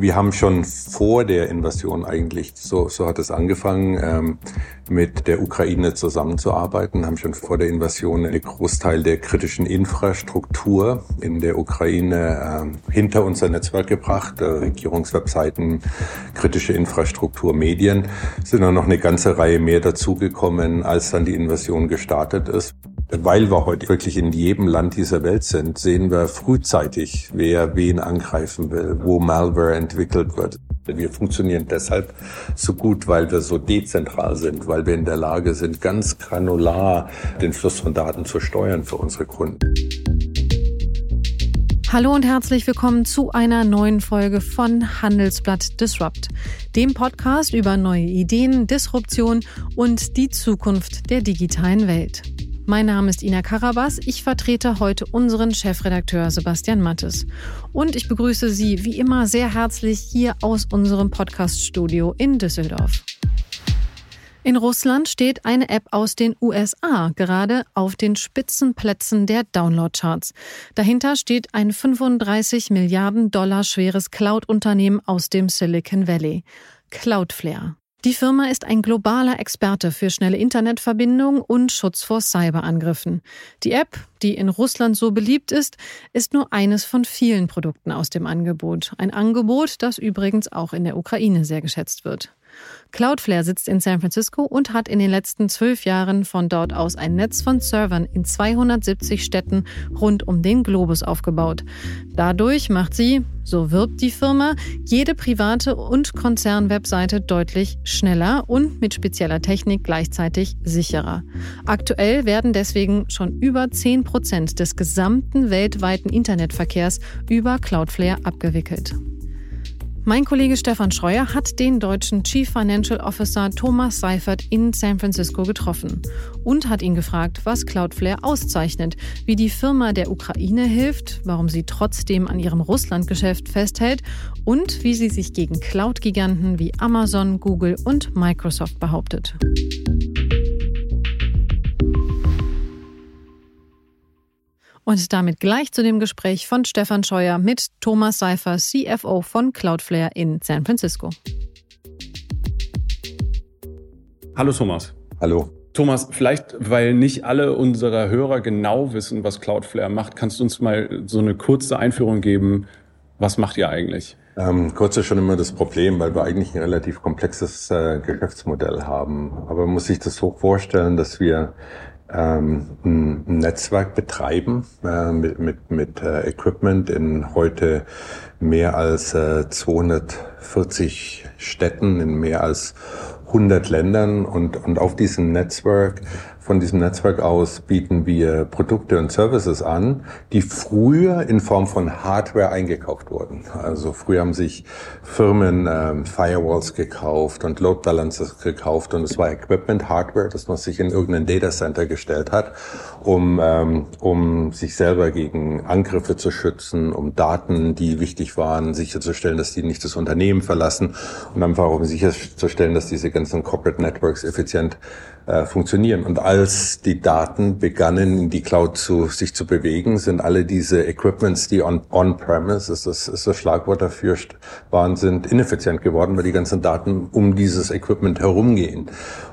Wir haben schon vor der Invasion eigentlich, so, so hat es angefangen, ähm, mit der Ukraine zusammenzuarbeiten, haben schon vor der Invasion einen Großteil der kritischen Infrastruktur in der Ukraine äh, hinter unser Netzwerk gebracht, äh, Regierungswebseiten, kritische Infrastruktur, Medien. Sind dann noch eine ganze Reihe mehr dazugekommen, als dann die Invasion gestartet ist. Weil wir heute wirklich in jedem Land dieser Welt sind, sehen wir frühzeitig, wer wen angreifen will, wo Malware entwickelt wird. Wir funktionieren deshalb so gut, weil wir so dezentral sind, weil wir in der Lage sind, ganz granular den Fluss von Daten zu steuern für unsere Kunden. Hallo und herzlich willkommen zu einer neuen Folge von Handelsblatt Disrupt, dem Podcast über neue Ideen, Disruption und die Zukunft der digitalen Welt. Mein Name ist Ina Karabas. Ich vertrete heute unseren Chefredakteur Sebastian Mattes. Und ich begrüße Sie wie immer sehr herzlich hier aus unserem Podcaststudio in Düsseldorf. In Russland steht eine App aus den USA gerade auf den Spitzenplätzen der Downloadcharts. Dahinter steht ein 35 Milliarden Dollar schweres Cloud-Unternehmen aus dem Silicon Valley, Cloudflare. Die Firma ist ein globaler Experte für schnelle Internetverbindungen und Schutz vor Cyberangriffen. Die App, die in Russland so beliebt ist, ist nur eines von vielen Produkten aus dem Angebot. Ein Angebot, das übrigens auch in der Ukraine sehr geschätzt wird. Cloudflare sitzt in San Francisco und hat in den letzten zwölf Jahren von dort aus ein Netz von Servern in 270 Städten rund um den Globus aufgebaut. Dadurch macht sie, so wirbt die Firma, jede private und Konzernwebseite deutlich schneller und mit spezieller Technik gleichzeitig sicherer. Aktuell werden deswegen schon über 10 Prozent des gesamten weltweiten Internetverkehrs über Cloudflare abgewickelt. Mein Kollege Stefan Schreuer hat den deutschen Chief Financial Officer Thomas Seifert in San Francisco getroffen und hat ihn gefragt, was Cloudflare auszeichnet, wie die Firma der Ukraine hilft, warum sie trotzdem an ihrem Russlandgeschäft festhält und wie sie sich gegen Cloud-Giganten wie Amazon, Google und Microsoft behauptet. Und damit gleich zu dem Gespräch von Stefan Scheuer mit Thomas Seifer, CFO von Cloudflare in San Francisco. Hallo Thomas. Hallo. Thomas, vielleicht, weil nicht alle unserer Hörer genau wissen, was Cloudflare macht, kannst du uns mal so eine kurze Einführung geben. Was macht ihr eigentlich? Ähm, kurz ist schon immer das Problem, weil wir eigentlich ein relativ komplexes äh, Geschäftsmodell haben. Aber man muss sich das so vorstellen, dass wir ähm, ein Netzwerk betreiben äh, mit, mit, mit äh, Equipment in heute mehr als äh, 240 Städten in mehr als 100 Ländern. Und, und auf diesem Netzwerk von diesem Netzwerk aus bieten wir Produkte und Services an, die früher in Form von Hardware eingekauft wurden. Also früher haben sich Firmen ähm, Firewalls gekauft und Load Balancers gekauft und es war Equipment, Hardware, das man sich in irgendein Data Center gestellt hat, um, ähm, um sich selber gegen Angriffe zu schützen, um Daten, die wichtig waren, sicherzustellen, dass die nicht das Unternehmen verlassen und einfach um sicherzustellen, dass diese ganzen Corporate Networks effizient äh, funktionieren. Und als die Daten begannen, in die Cloud zu, sich zu bewegen, sind alle diese Equipments, die on-premise, on ist, das, ist das Schlagwort dafür, waren, sind ineffizient geworden, weil die ganzen Daten um dieses Equipment herumgehen.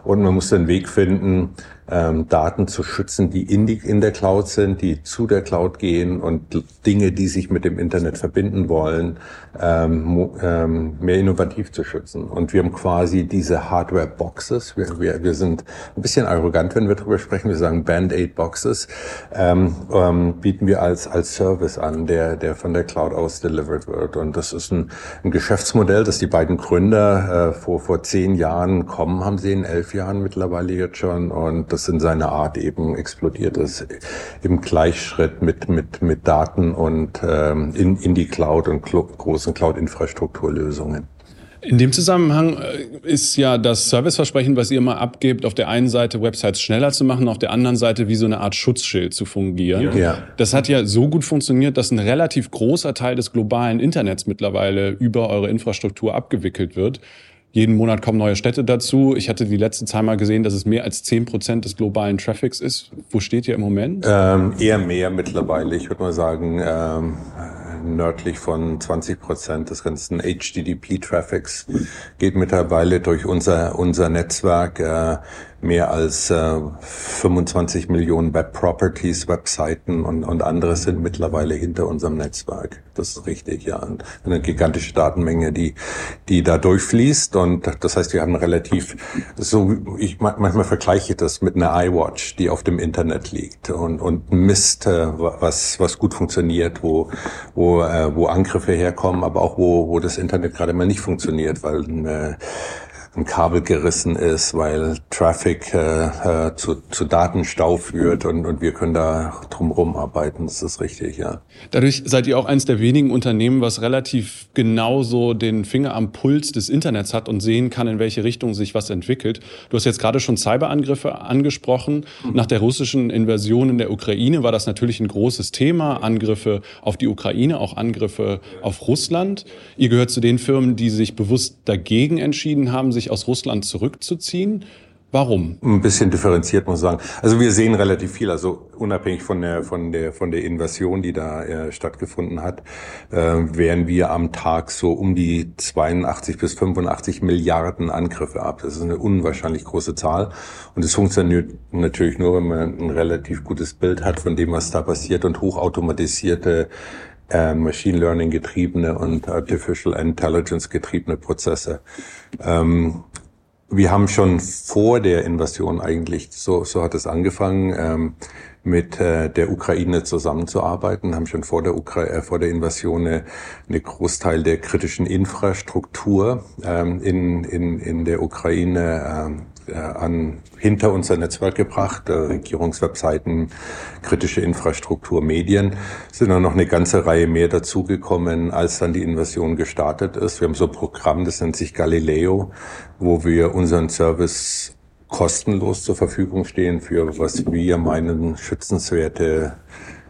Und man muss einen Weg finden, ähm, Daten zu schützen, die in, die in der Cloud sind, die zu der Cloud gehen und Dinge, die sich mit dem Internet verbinden wollen, ähm, ähm, mehr innovativ zu schützen. Und wir haben quasi diese Hardware-Boxes. Wir, wir, wir sind ein bisschen arrogant, wenn wir darüber sprechen. Wir sagen Band-Aid-Boxes. Ähm, ähm, bieten wir als, als Service an, der, der von der Cloud aus delivered wird. Und das ist ein, ein Geschäftsmodell, das die beiden Gründer äh, vor, vor zehn Jahren kommen haben sehen, elf Jahren mittlerweile jetzt schon. Und das in seiner Art eben explodiert ist, im Gleichschritt mit, mit, mit Daten und ähm, in, in die Cloud und großen Cloud-Infrastrukturlösungen. In dem Zusammenhang äh, ist ja das Serviceversprechen, was ihr immer abgebt, auf der einen Seite Websites schneller zu machen, auf der anderen Seite wie so eine Art Schutzschild zu fungieren. Ja. Das hat ja so gut funktioniert, dass ein relativ großer Teil des globalen Internets mittlerweile über eure Infrastruktur abgewickelt wird. Jeden Monat kommen neue Städte dazu. Ich hatte die letzte Zahl mal gesehen, dass es mehr als zehn Prozent des globalen Traffics ist. Wo steht ihr im Moment? Ähm, eher mehr mittlerweile. Ich würde mal sagen, ähm, nördlich von 20 Prozent des ganzen HTTP-Traffics geht mittlerweile durch unser, unser Netzwerk. Äh, mehr als äh, 25 Millionen Web-Properties, Webseiten und, und andere sind mittlerweile hinter unserem Netzwerk. Das ist richtig, ja. Und eine gigantische Datenmenge, die, die da durchfließt. Und das heißt, wir haben relativ, so, ich manchmal vergleiche das mit einer iWatch, die auf dem Internet liegt und, und misst, äh, was, was gut funktioniert, wo, wo, äh, wo Angriffe herkommen, aber auch wo, wo das Internet gerade mal nicht funktioniert, weil äh, ein Kabel gerissen ist, weil Traffic äh, äh, zu, zu Datenstau führt und, und wir können da drumherum arbeiten. Das ist richtig, ja. Dadurch seid ihr auch eines der wenigen Unternehmen, was relativ genau so den Finger am Puls des Internets hat und sehen kann, in welche Richtung sich was entwickelt. Du hast jetzt gerade schon Cyberangriffe angesprochen. Nach der russischen Invasion in der Ukraine war das natürlich ein großes Thema. Angriffe auf die Ukraine, auch Angriffe auf Russland. Ihr gehört zu den Firmen, die sich bewusst dagegen entschieden haben, sich aus Russland zurückzuziehen. Warum? Ein bisschen differenziert muss ich sagen. Also wir sehen relativ viel, also unabhängig von der von der von der Invasion, die da äh, stattgefunden hat, äh, wären wir am Tag so um die 82 bis 85 Milliarden Angriffe ab. Das ist eine unwahrscheinlich große Zahl und es funktioniert natürlich nur, wenn man ein relativ gutes Bild hat von dem, was da passiert und hochautomatisierte äh, Machine Learning getriebene und Artificial Intelligence getriebene Prozesse. Ähm, wir haben schon vor der Invasion eigentlich, so, so hat es angefangen, ähm, mit äh, der Ukraine zusammenzuarbeiten, haben schon vor der, Ukra äh, vor der Invasion eine, eine Großteil der kritischen Infrastruktur ähm, in, in, in der Ukraine ähm, äh, an hinter unser Netzwerk gebracht, äh, Regierungswebseiten, kritische Infrastruktur, Medien. Sind dann noch eine ganze Reihe mehr dazugekommen, als dann die Invasion gestartet ist. Wir haben so ein Programm, das nennt sich Galileo, wo wir unseren Service kostenlos zur Verfügung stehen für was wir meinen schützenswerte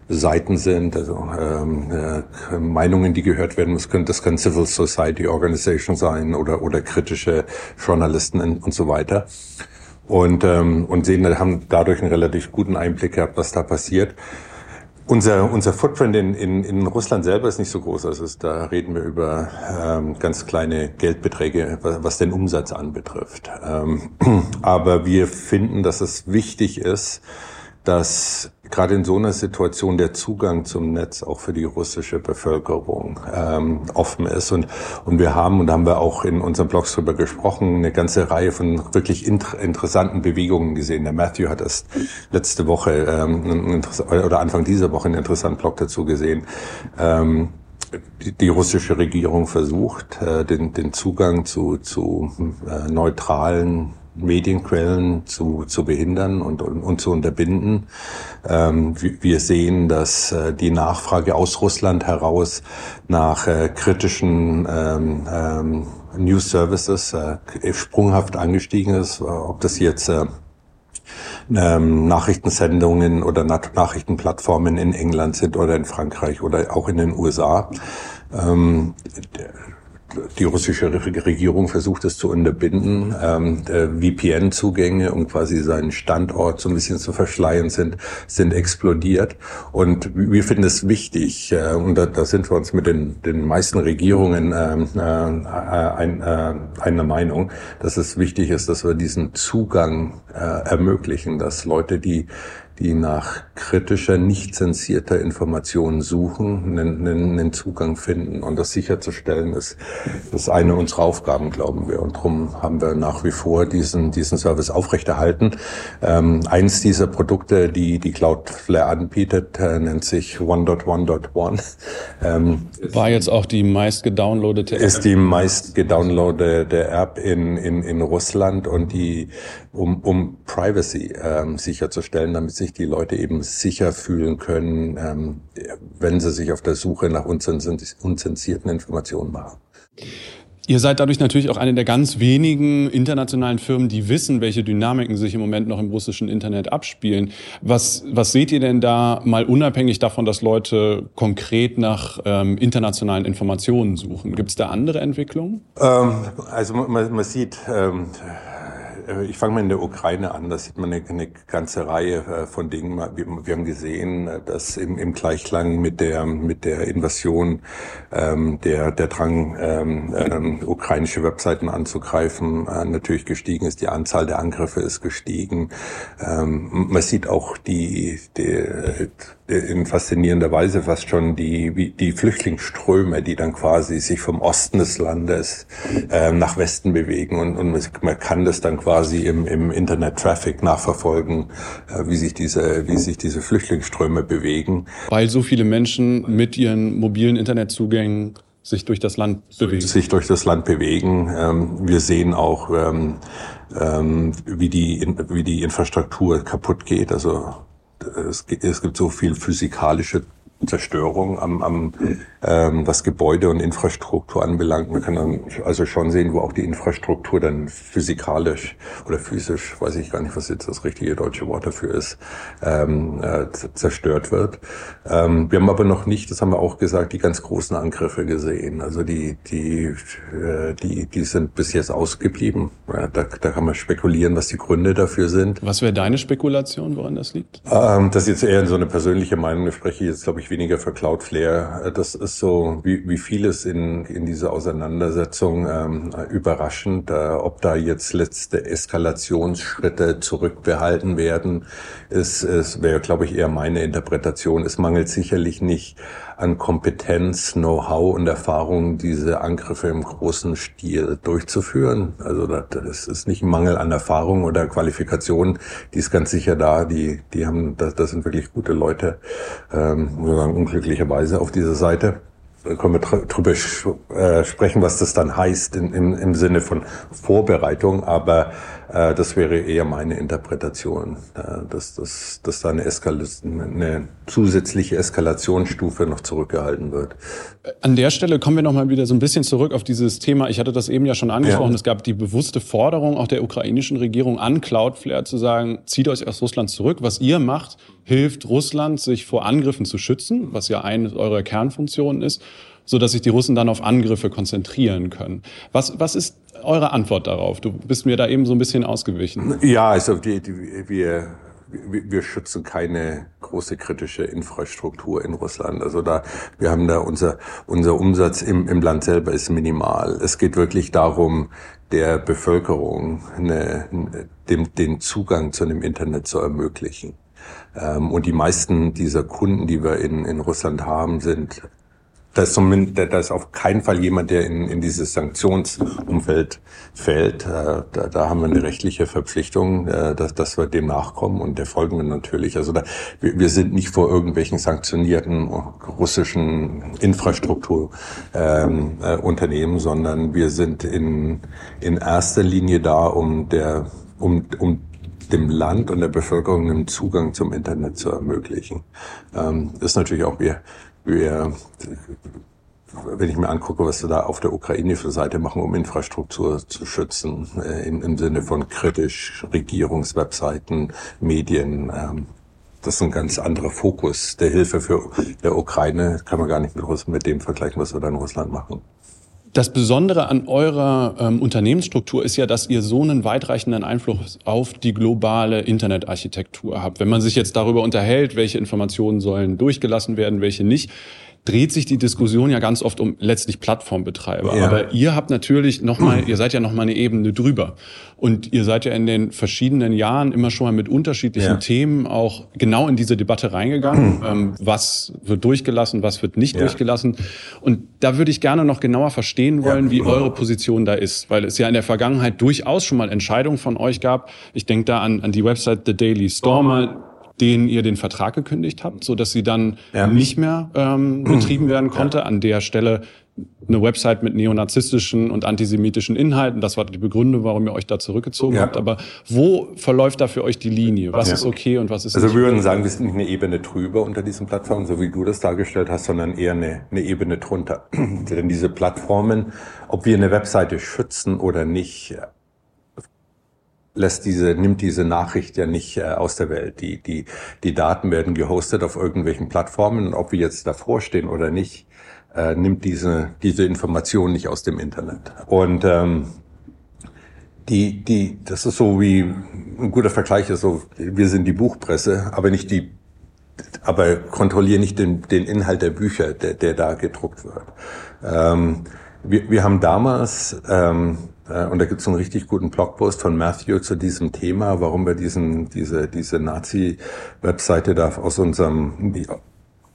Seiten sind, also ähm, äh, Meinungen, die gehört werden müssen. Das können Civil Society Organization sein oder oder kritische Journalisten und so weiter. Und ähm, und sehen, haben dadurch einen relativ guten Einblick gehabt, was da passiert. Unser, unser Footprint in, in, in Russland selber ist nicht so groß. Also da reden wir über ähm, ganz kleine Geldbeträge, was, was den Umsatz anbetrifft. Ähm, aber wir finden, dass es wichtig ist, dass gerade in so einer Situation der Zugang zum Netz auch für die russische Bevölkerung ähm, offen ist. Und, und wir haben, und da haben wir auch in unseren Blogs drüber gesprochen, eine ganze Reihe von wirklich inter interessanten Bewegungen gesehen. Der Matthew hat erst letzte Woche ähm, oder Anfang dieser Woche einen interessanten Blog dazu gesehen. Ähm, die, die russische Regierung versucht, äh, den, den Zugang zu, zu äh, neutralen Medienquellen zu, zu behindern und, und, und zu unterbinden. Ähm, wir sehen, dass äh, die Nachfrage aus Russland heraus nach äh, kritischen ähm, ähm, News Services äh, sprunghaft angestiegen ist, ob das jetzt äh, ähm, Nachrichtensendungen oder Nachrichtenplattformen in England sind oder in Frankreich oder auch in den USA. Ähm, die russische Regierung versucht es zu unterbinden. Ähm, VPN-Zugänge, um quasi seinen Standort so ein bisschen zu verschleiern, sind, sind explodiert. Und wir finden es wichtig, äh, und da, da sind wir uns mit den, den meisten Regierungen ähm, äh, ein, äh, einer Meinung, dass es wichtig ist, dass wir diesen Zugang äh, ermöglichen, dass Leute, die die nach kritischer, nicht zensierter Information suchen, einen, einen, Zugang finden. Und das sicherzustellen ist, ist eine unserer Aufgaben, glauben wir. Und darum haben wir nach wie vor diesen, diesen Service aufrechterhalten. Ähm, eins dieser Produkte, die die Cloudflare anbietet, äh, nennt sich 1.1.1. Ähm, War jetzt auch die meist gedownloadete App? Ist die meist gedownloadete App in, in, in Russland und die, um, um Privacy ähm, sicherzustellen, damit sich die Leute eben sicher fühlen können, ähm, wenn sie sich auf der Suche nach unzensierten Informationen machen. Ihr seid dadurch natürlich auch eine der ganz wenigen internationalen Firmen, die wissen, welche Dynamiken sich im Moment noch im russischen Internet abspielen. Was, was seht ihr denn da mal unabhängig davon, dass Leute konkret nach ähm, internationalen Informationen suchen? Gibt es da andere Entwicklungen? Ähm, also man, man sieht, ähm, äh, ich fange mal in der Ukraine an. Da sieht man eine, eine ganze Reihe äh, von Dingen. Wir, haben gesehen, dass im, im Gleichklang mit der mit der Invasion ähm, der der Drang ähm, ähm, ukrainische Webseiten anzugreifen äh, natürlich gestiegen ist. Die Anzahl der Angriffe ist gestiegen. Ähm, man sieht auch die, die in faszinierender Weise fast schon die, die Flüchtlingsströme, die dann quasi sich vom Osten des Landes äh, nach Westen bewegen und, und man kann das dann quasi im, im Internet-Traffic nachverfolgen, äh, wie sich diese, wie sich diese Flüchtlingsströme bewegen. Weil so viele Menschen mit ihren mobilen Internetzugängen sich durch das Land bewegen. Sich durch das Land bewegen. Ähm, wir sehen auch, ähm, ähm, wie, die, wie die Infrastruktur kaputt geht. Also es, gibt so viel physikalische Zerstörung am, am ähm, was Gebäude und Infrastruktur anbelangt. Man kann dann also schon sehen, wo auch die Infrastruktur dann physikalisch oder physisch, weiß ich gar nicht, was jetzt das richtige deutsche Wort dafür ist, ähm, äh, zerstört wird. Ähm, wir haben aber noch nicht, das haben wir auch gesagt, die ganz großen Angriffe gesehen. Also die, die, äh, die, die sind bis jetzt ausgeblieben. Ja, da, da kann man spekulieren, was die Gründe dafür sind. Was wäre deine Spekulation, woran das liegt? Ähm, das ist jetzt eher so eine persönliche Meinung. Da spreche ich jetzt, glaube ich, ich weniger für Cloudflare. Das ist so wie, wie vieles in, in dieser Auseinandersetzung ähm, überraschend, äh, ob da jetzt letzte Eskalationsschritte zurückbehalten werden. Es, es wäre, glaube ich, eher meine Interpretation. Es mangelt sicherlich nicht an Kompetenz, Know-how und Erfahrung, diese Angriffe im großen Stil durchzuführen. Also das ist nicht ein Mangel an Erfahrung oder Qualifikation, die ist ganz sicher da. Die, die haben, das, das sind wirklich gute Leute, ähm, muss sagen, unglücklicherweise auf dieser Seite können wir drüber äh, sprechen, was das dann heißt in, im, im Sinne von Vorbereitung, aber das wäre eher meine Interpretation, äh, dass, dass, dass da eine, Eskal eine zusätzliche Eskalationsstufe noch zurückgehalten wird. An der Stelle kommen wir nochmal wieder so ein bisschen zurück auf dieses Thema. Ich hatte das eben ja schon angesprochen. Ja. Es gab die bewusste Forderung auch der ukrainischen Regierung an Cloudflare zu sagen, zieht euch aus Russland zurück. Was ihr macht, hilft Russland, sich vor Angriffen zu schützen, was ja eine eurer Kernfunktionen ist so dass sich die Russen dann auf Angriffe konzentrieren können. Was, was ist eure Antwort darauf? Du bist mir da eben so ein bisschen ausgewichen. Ja, also die, die, wir, wir schützen keine große kritische Infrastruktur in Russland. Also da, wir haben da unser, unser Umsatz im, im Land selber ist minimal. Es geht wirklich darum, der Bevölkerung eine, dem, den Zugang zu einem Internet zu ermöglichen. Ähm, und die meisten dieser Kunden, die wir in, in Russland haben, sind da ist, zumindest, da ist auf keinen Fall jemand, der in, in dieses Sanktionsumfeld fällt. Äh, da, da haben wir eine rechtliche Verpflichtung, äh, dass, dass wir dem nachkommen und der folgen wir natürlich. Also da, wir, wir sind nicht vor irgendwelchen sanktionierten russischen Infrastrukturunternehmen, ähm, äh, sondern wir sind in, in erster Linie da, um der um, um dem Land und der Bevölkerung einen Zugang zum Internet zu ermöglichen. Ähm, ist natürlich auch wir wir, wenn ich mir angucke, was wir da auf der ukrainischen Seite machen, um Infrastruktur zu schützen, äh, im, im Sinne von kritisch Regierungswebseiten, Medien, ähm, das ist ein ganz anderer Fokus der Hilfe für der Ukraine. Kann man gar nicht mit, Russland, mit dem vergleichen, was wir da in Russland machen. Das Besondere an eurer ähm, Unternehmensstruktur ist ja, dass ihr so einen weitreichenden Einfluss auf die globale Internetarchitektur habt. Wenn man sich jetzt darüber unterhält, welche Informationen sollen durchgelassen werden, welche nicht, dreht sich die Diskussion ja ganz oft um letztlich Plattformbetreiber. Ja. Aber ihr habt natürlich noch mal, ihr seid ja noch mal eine Ebene drüber. Und ihr seid ja in den verschiedenen Jahren immer schon mal mit unterschiedlichen ja. Themen auch genau in diese Debatte reingegangen. ähm, was wird durchgelassen, was wird nicht ja. durchgelassen. Und da würde ich gerne noch genauer verstehen wollen, wie eure Position da ist. Weil es ja in der Vergangenheit durchaus schon mal Entscheidungen von euch gab. Ich denke da an, an die Website The Daily Stormer denen ihr den Vertrag gekündigt habt, so dass sie dann ja. nicht mehr ähm, betrieben werden konnte. Ja. An der Stelle eine Website mit neonazistischen und antisemitischen Inhalten. Das war die Begründung, warum ihr euch da zurückgezogen ja. habt. Aber wo verläuft da für euch die Linie? Was ja. ist okay und was ist Also wir würden sagen, wir sind nicht eine Ebene drüber unter diesen Plattformen, so wie du das dargestellt hast, sondern eher eine, eine Ebene drunter. Denn diese Plattformen, ob wir eine Webseite schützen oder nicht, lässt diese, nimmt diese Nachricht ja nicht äh, aus der Welt. Die, die, die Daten werden gehostet auf irgendwelchen Plattformen und ob wir jetzt davor stehen oder nicht, äh, nimmt diese, diese Information nicht aus dem Internet. Und ähm, die, die, das ist so wie ein guter Vergleich ist so, wir sind die Buchpresse, aber nicht die, aber kontrollieren nicht den, den Inhalt der Bücher, der, der da gedruckt wird. Ähm, wir, wir haben damals, ähm, äh, und da gibt es einen richtig guten Blogpost von Matthew zu diesem Thema, warum wir diesen, diese, diese Nazi-Webseite da aus unserem,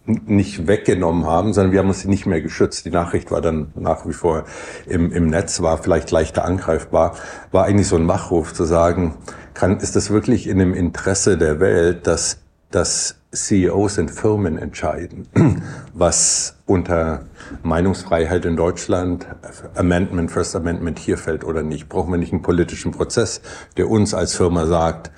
nicht weggenommen haben, sondern wir haben uns nicht mehr geschützt. Die Nachricht war dann nach wie vor im, im Netz, war vielleicht leichter angreifbar, war eigentlich so ein Wachruf zu sagen, kann, ist das wirklich in dem Interesse der Welt, dass, dass CEOs in Firmen entscheiden, was unter Meinungsfreiheit in Deutschland, Amendment, First Amendment hier fällt oder nicht. Brauchen wir nicht einen politischen Prozess, der uns als Firma sagt,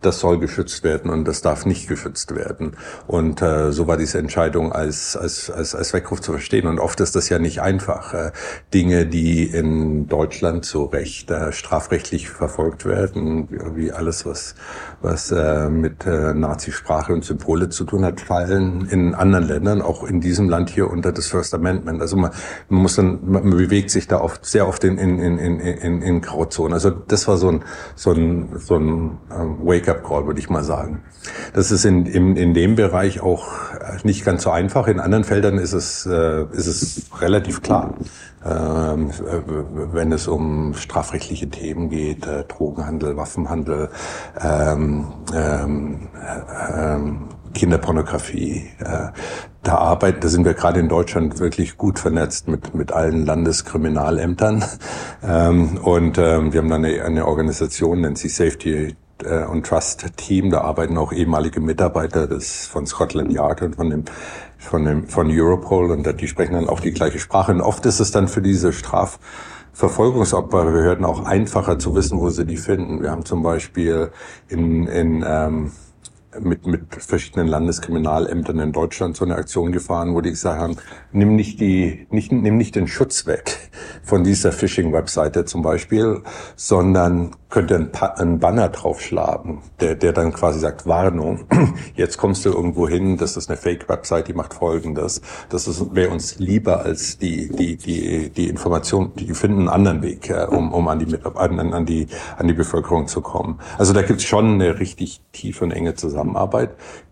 das soll geschützt werden und das darf nicht geschützt werden. Und äh, so war diese Entscheidung als, als, als, als Weckruf zu verstehen. Und oft ist das ja nicht einfach. Äh, Dinge, die in Deutschland zu Recht äh, strafrechtlich verfolgt werden, wie alles, was, was äh, mit äh, Nazisprache und Symbole zu tun hat, fallen in anderen Ländern, auch in diesem Land hier unter das First Amendment. Also man, man muss dann, man bewegt sich da oft sehr oft in, in, in, in, in Grauzonen. Also das war so ein, so ein, so ein äh, Wake Wake-up-Call, würde ich mal sagen. Das ist in, in, in dem Bereich auch nicht ganz so einfach. In anderen Feldern ist es, äh, ist es relativ klar. Ähm, wenn es um strafrechtliche Themen geht, äh, Drogenhandel, Waffenhandel, ähm, ähm, ähm, Kinderpornografie. Äh, da arbeiten, da sind wir gerade in Deutschland wirklich gut vernetzt mit mit allen Landeskriminalämtern ähm, und ähm, wir haben dann eine, eine Organisation, nennt sich Safety äh, und Trust Team. Da arbeiten auch ehemalige Mitarbeiter des, von Scotland Yard und von dem, von dem, von Europol und die sprechen dann auch die gleiche Sprache. Und oft ist es dann für diese Strafverfolgungsopferbehörden auch einfacher zu wissen, wo sie die finden. Wir haben zum Beispiel in, in ähm, mit, mit verschiedenen Landeskriminalämtern in Deutschland so eine Aktion gefahren, wo die gesagt haben, nimm nicht die, nicht, nimm nicht den Schutz weg von dieser Phishing-Webseite zum Beispiel, sondern könnte ein, ein Banner draufschlagen, der, der dann quasi sagt, Warnung, jetzt kommst du irgendwo hin, das ist eine Fake-Website, die macht folgendes. Das wäre uns lieber als die, die, die, die Information, die finden einen anderen Weg, um, um an, die, an, an, die, an die Bevölkerung zu kommen. Also da gibt's schon eine richtig tiefe und enge Zusammenarbeit.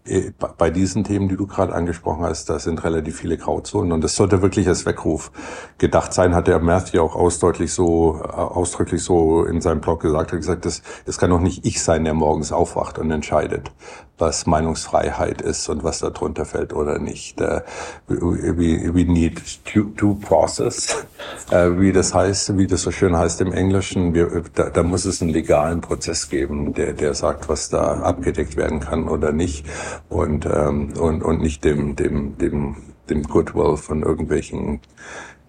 Äh, bei diesen Themen, die du gerade angesprochen hast, da sind relativ viele Grauzonen und das sollte wirklich als Weckruf gedacht sein, hat der Matthew auch ausdrücklich so, äh, ausdrücklich so in seinem Blog gesagt, hat gesagt, das, das kann doch nicht ich sein, der morgens aufwacht und entscheidet, was Meinungsfreiheit ist und was darunter fällt oder nicht. Uh, we, we need due, due process, wie das heißt, wie das so schön heißt im Englischen. Wir, da, da muss es einen legalen Prozess geben, der, der sagt, was da abgedeckt werden kann oder nicht und, ähm, und, und nicht dem, dem, dem, dem Goodwill von irgendwelchen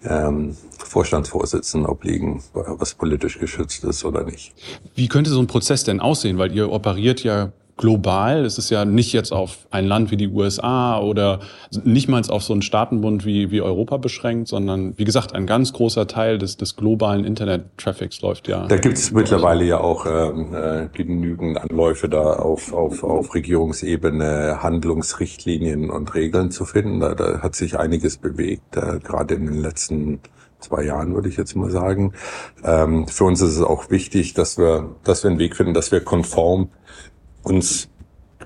ähm, Vorstandsvorsitzenden obliegen, was politisch geschützt ist oder nicht. Wie könnte so ein Prozess denn aussehen? Weil ihr operiert ja global. Es ist ja nicht jetzt auf ein Land wie die USA oder nicht mal auf so einen Staatenbund wie, wie Europa beschränkt, sondern wie gesagt, ein ganz großer Teil des, des globalen Internet-Traffics läuft ja. Da gibt es mittlerweile ja auch ähm, äh, genügend Anläufe da auf, auf, auf Regierungsebene Handlungsrichtlinien und Regeln zu finden. Da, da hat sich einiges bewegt, äh, gerade in den letzten zwei Jahren, würde ich jetzt mal sagen. Ähm, für uns ist es auch wichtig, dass wir, dass wir einen Weg finden, dass wir konform uns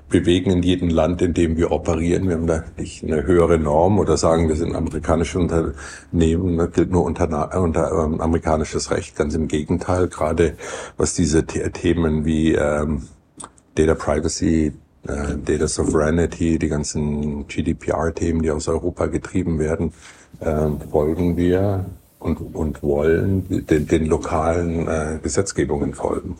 bewegen in jedem Land, in dem wir operieren. Wir haben da nicht eine höhere Norm oder sagen, wir sind amerikanische Unternehmen, das gilt nur unter, unter ähm, amerikanisches Recht. Ganz im Gegenteil, gerade was diese Themen wie ähm, Data Privacy, äh, Data Sovereignty, die ganzen GDPR-Themen, die aus Europa getrieben werden, äh, folgen wir und, und wollen den, den lokalen äh, Gesetzgebungen folgen.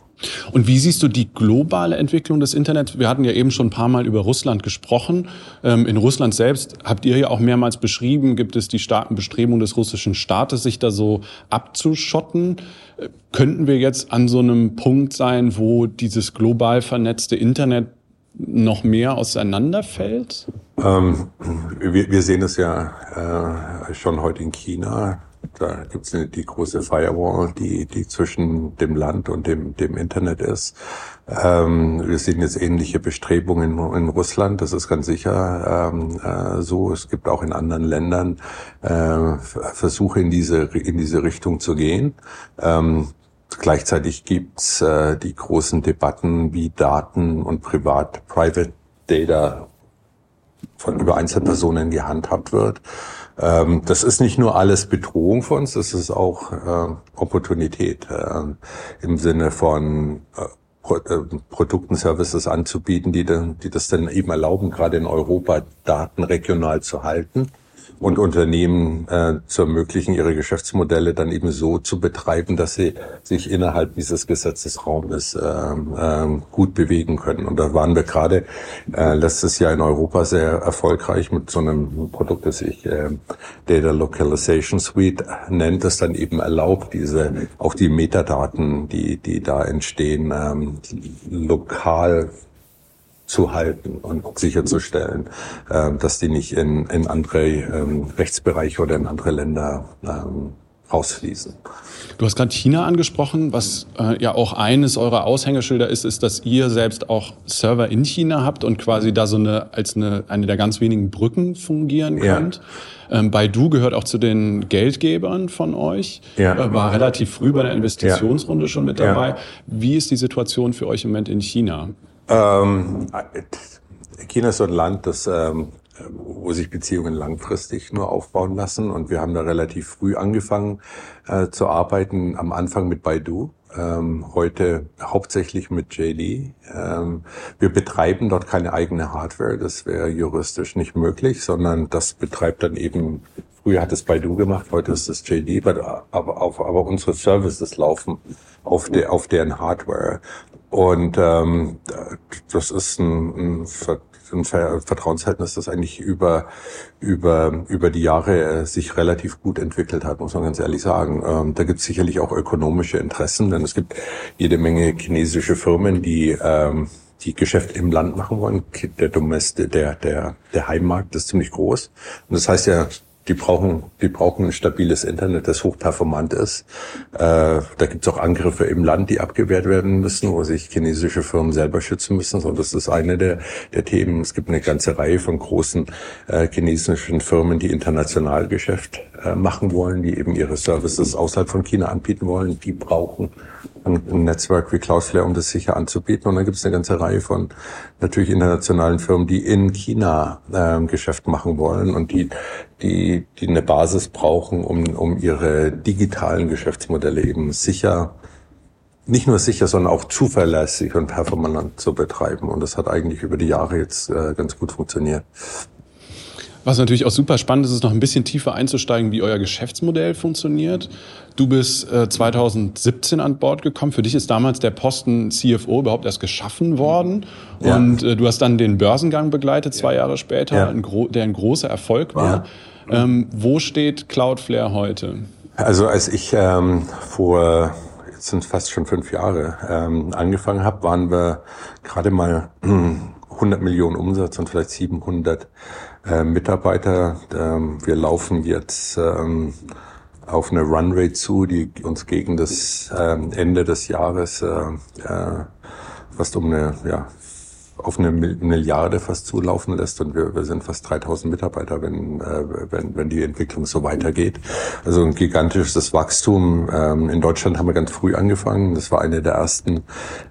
Und wie siehst du die globale Entwicklung des Internets? Wir hatten ja eben schon ein paar Mal über Russland gesprochen. Ähm, in Russland selbst habt ihr ja auch mehrmals beschrieben, gibt es die starken Bestrebungen des russischen Staates, sich da so abzuschotten. Äh, könnten wir jetzt an so einem Punkt sein, wo dieses global vernetzte Internet noch mehr auseinanderfällt? Ähm, wir, wir, sehen es ja äh, schon heute in China. Da gibt's die große Firewall, die, die zwischen dem Land und dem, dem Internet ist. Ähm, wir sehen jetzt ähnliche Bestrebungen in, in Russland, das ist ganz sicher ähm, äh, so. Es gibt auch in anderen Ländern äh, Versuche in diese, in diese Richtung zu gehen. Ähm, gleichzeitig gibt's äh, die großen Debatten, wie Daten und Privat, Private Data von über Einzelpersonen gehandhabt wird. Ähm, das ist nicht nur alles Bedrohung für uns, das ist auch äh, Opportunität äh, im Sinne von äh, äh, Produkten, Services anzubieten, die, die das dann eben erlauben, gerade in Europa Daten regional zu halten und Unternehmen äh, zu ermöglichen, ihre Geschäftsmodelle dann eben so zu betreiben, dass sie sich innerhalb dieses Gesetzesraumes äh, äh, gut bewegen können. Und da waren wir gerade äh, letztes Jahr in Europa sehr erfolgreich mit so einem Produkt, das sich äh, Data Localization Suite nennt, das dann eben erlaubt, diese auch die Metadaten, die die da entstehen, ähm, lokal zu halten und sicherzustellen, äh, dass die nicht in, in andere ähm, Rechtsbereiche oder in andere Länder ähm, rausfließen. Du hast gerade China angesprochen, was äh, ja auch eines eurer Aushängeschilder ist, ist, dass ihr selbst auch Server in China habt und quasi da so eine als eine, eine der ganz wenigen Brücken fungieren könnt. Ja. Ähm, Baidu gehört auch zu den Geldgebern von euch, ja. äh, war relativ früh bei der Investitionsrunde ja. schon mit dabei. Ja. Wie ist die Situation für euch im Moment in China? Ähm, China ist so ein Land, das, ähm, wo sich Beziehungen langfristig nur aufbauen lassen. Und wir haben da relativ früh angefangen äh, zu arbeiten, am Anfang mit Baidu. Ähm, heute hauptsächlich mit JD. Ähm, wir betreiben dort keine eigene Hardware, das wäre juristisch nicht möglich, sondern das betreibt dann eben, früher hat es Baidu gemacht, heute ist es JD, aber, aber, aber unsere Services laufen auf, der, auf deren Hardware. Und ähm, das ist ein, ein, ein Vertrauensverhältnis, das eigentlich über über über die Jahre äh, sich relativ gut entwickelt hat, muss man ganz ehrlich sagen. Ähm, da gibt es sicherlich auch ökonomische Interessen, denn es gibt jede Menge chinesische Firmen, die ähm, die Geschäft im Land machen wollen. Der Domest, der der der Heimmarkt ist ziemlich groß und das heißt ja die brauchen, die brauchen ein stabiles Internet, das hochperformant ist. Äh, da gibt es auch Angriffe im Land, die abgewehrt werden müssen, wo sich chinesische Firmen selber schützen müssen. Und das ist eine der, der Themen. Es gibt eine ganze Reihe von großen äh, chinesischen Firmen, die international Geschäft äh, machen wollen, die eben ihre Services außerhalb von China anbieten wollen. Die brauchen ein Netzwerk wie Cloudflare, um das sicher anzubieten. Und dann gibt es eine ganze Reihe von natürlich internationalen Firmen, die in China äh, Geschäft machen wollen und die, die, die eine Basis brauchen, um, um ihre digitalen Geschäftsmodelle eben sicher nicht nur sicher, sondern auch zuverlässig und performant zu betreiben. Und das hat eigentlich über die Jahre jetzt äh, ganz gut funktioniert. Was natürlich auch super spannend ist, ist noch ein bisschen tiefer einzusteigen, wie euer Geschäftsmodell funktioniert. Du bist äh, 2017 an Bord gekommen. Für dich ist damals der Posten CFO überhaupt erst geschaffen worden. Ja. Und äh, du hast dann den Börsengang begleitet, zwei ja. Jahre später, ja. ein der ein großer Erfolg war. Ähm, wo steht Cloudflare heute? Also als ich ähm, vor jetzt sind fast schon fünf Jahre ähm, angefangen habe, waren wir gerade mal 100 Millionen Umsatz und vielleicht 700 äh, Mitarbeiter. Ähm, wir laufen jetzt ähm, auf eine Runrate zu, die uns gegen das ähm, Ende des Jahres äh, äh, fast um eine ja, auf eine Milliarde fast zulaufen lässt und wir, wir sind fast 3000 Mitarbeiter, wenn, äh, wenn, wenn die Entwicklung so weitergeht. Also ein gigantisches Wachstum. Ähm, in Deutschland haben wir ganz früh angefangen. Das war eine der ersten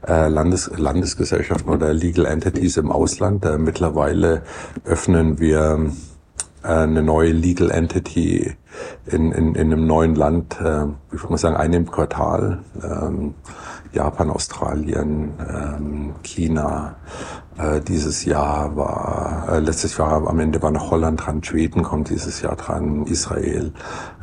äh, Landes, Landesgesellschaften oder Legal Entities im Ausland. Äh, mittlerweile öffnen wir äh, eine neue Legal Entity in, in, in einem neuen Land, äh, wie soll man sagen, einem Quartal. Ähm, Japan, Australien, ähm, China. Äh, dieses Jahr war, äh, letztes Jahr am Ende war noch Holland dran, Schweden kommt dieses Jahr dran, Israel,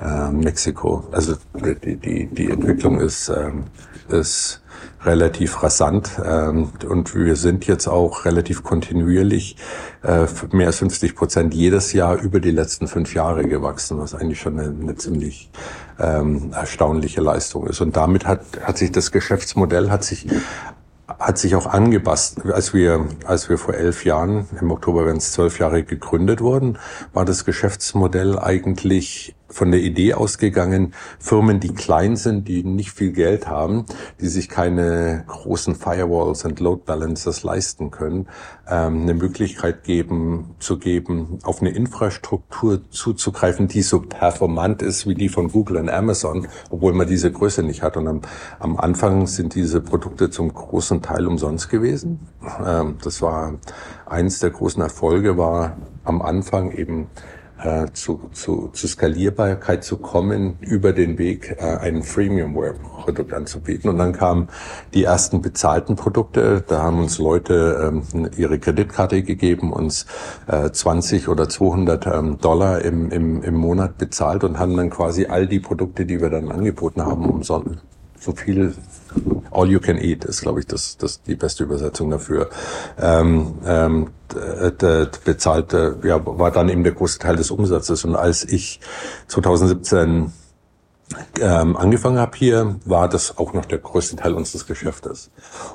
äh, Mexiko. Also die, die, die Entwicklung ist, ähm, ist relativ rasant ähm, und wir sind jetzt auch relativ kontinuierlich äh, mehr als 50 Prozent jedes Jahr über die letzten fünf Jahre gewachsen, was eigentlich schon eine, eine ziemlich ähm, erstaunliche Leistung ist. Und damit hat, hat sich das Geschäftsmodell hat sich hat sich auch angepasst. Als wir, als wir vor elf Jahren, im Oktober, wenn es zwölf Jahre gegründet wurden, war das Geschäftsmodell eigentlich von der Idee ausgegangen, Firmen, die klein sind, die nicht viel Geld haben, die sich keine großen Firewalls und Load Balancers leisten können, ähm, eine Möglichkeit geben, zu geben, auf eine Infrastruktur zuzugreifen, die so performant ist wie die von Google und Amazon, obwohl man diese Größe nicht hat. Und am, am Anfang sind diese Produkte zum großen Teil umsonst gewesen. Ähm, das war eins der großen Erfolge, war am Anfang eben äh, zu, zu, zu Skalierbarkeit zu kommen, über den Weg äh, ein Freemium-Produkt anzubieten. Und dann kamen die ersten bezahlten Produkte. Da haben uns Leute ähm, ihre Kreditkarte gegeben, uns äh, 20 oder 200 ähm, Dollar im, im, im Monat bezahlt und haben dann quasi all die Produkte, die wir dann angeboten haben, umsonst so viel All you can eat ist, glaube ich, das, das die beste Übersetzung dafür. Ähm, ähm, bezahlte, ja, war dann eben der große Teil des Umsatzes. Und als ich 2017 ähm, angefangen habe hier, war das auch noch der größte Teil unseres Geschäftes.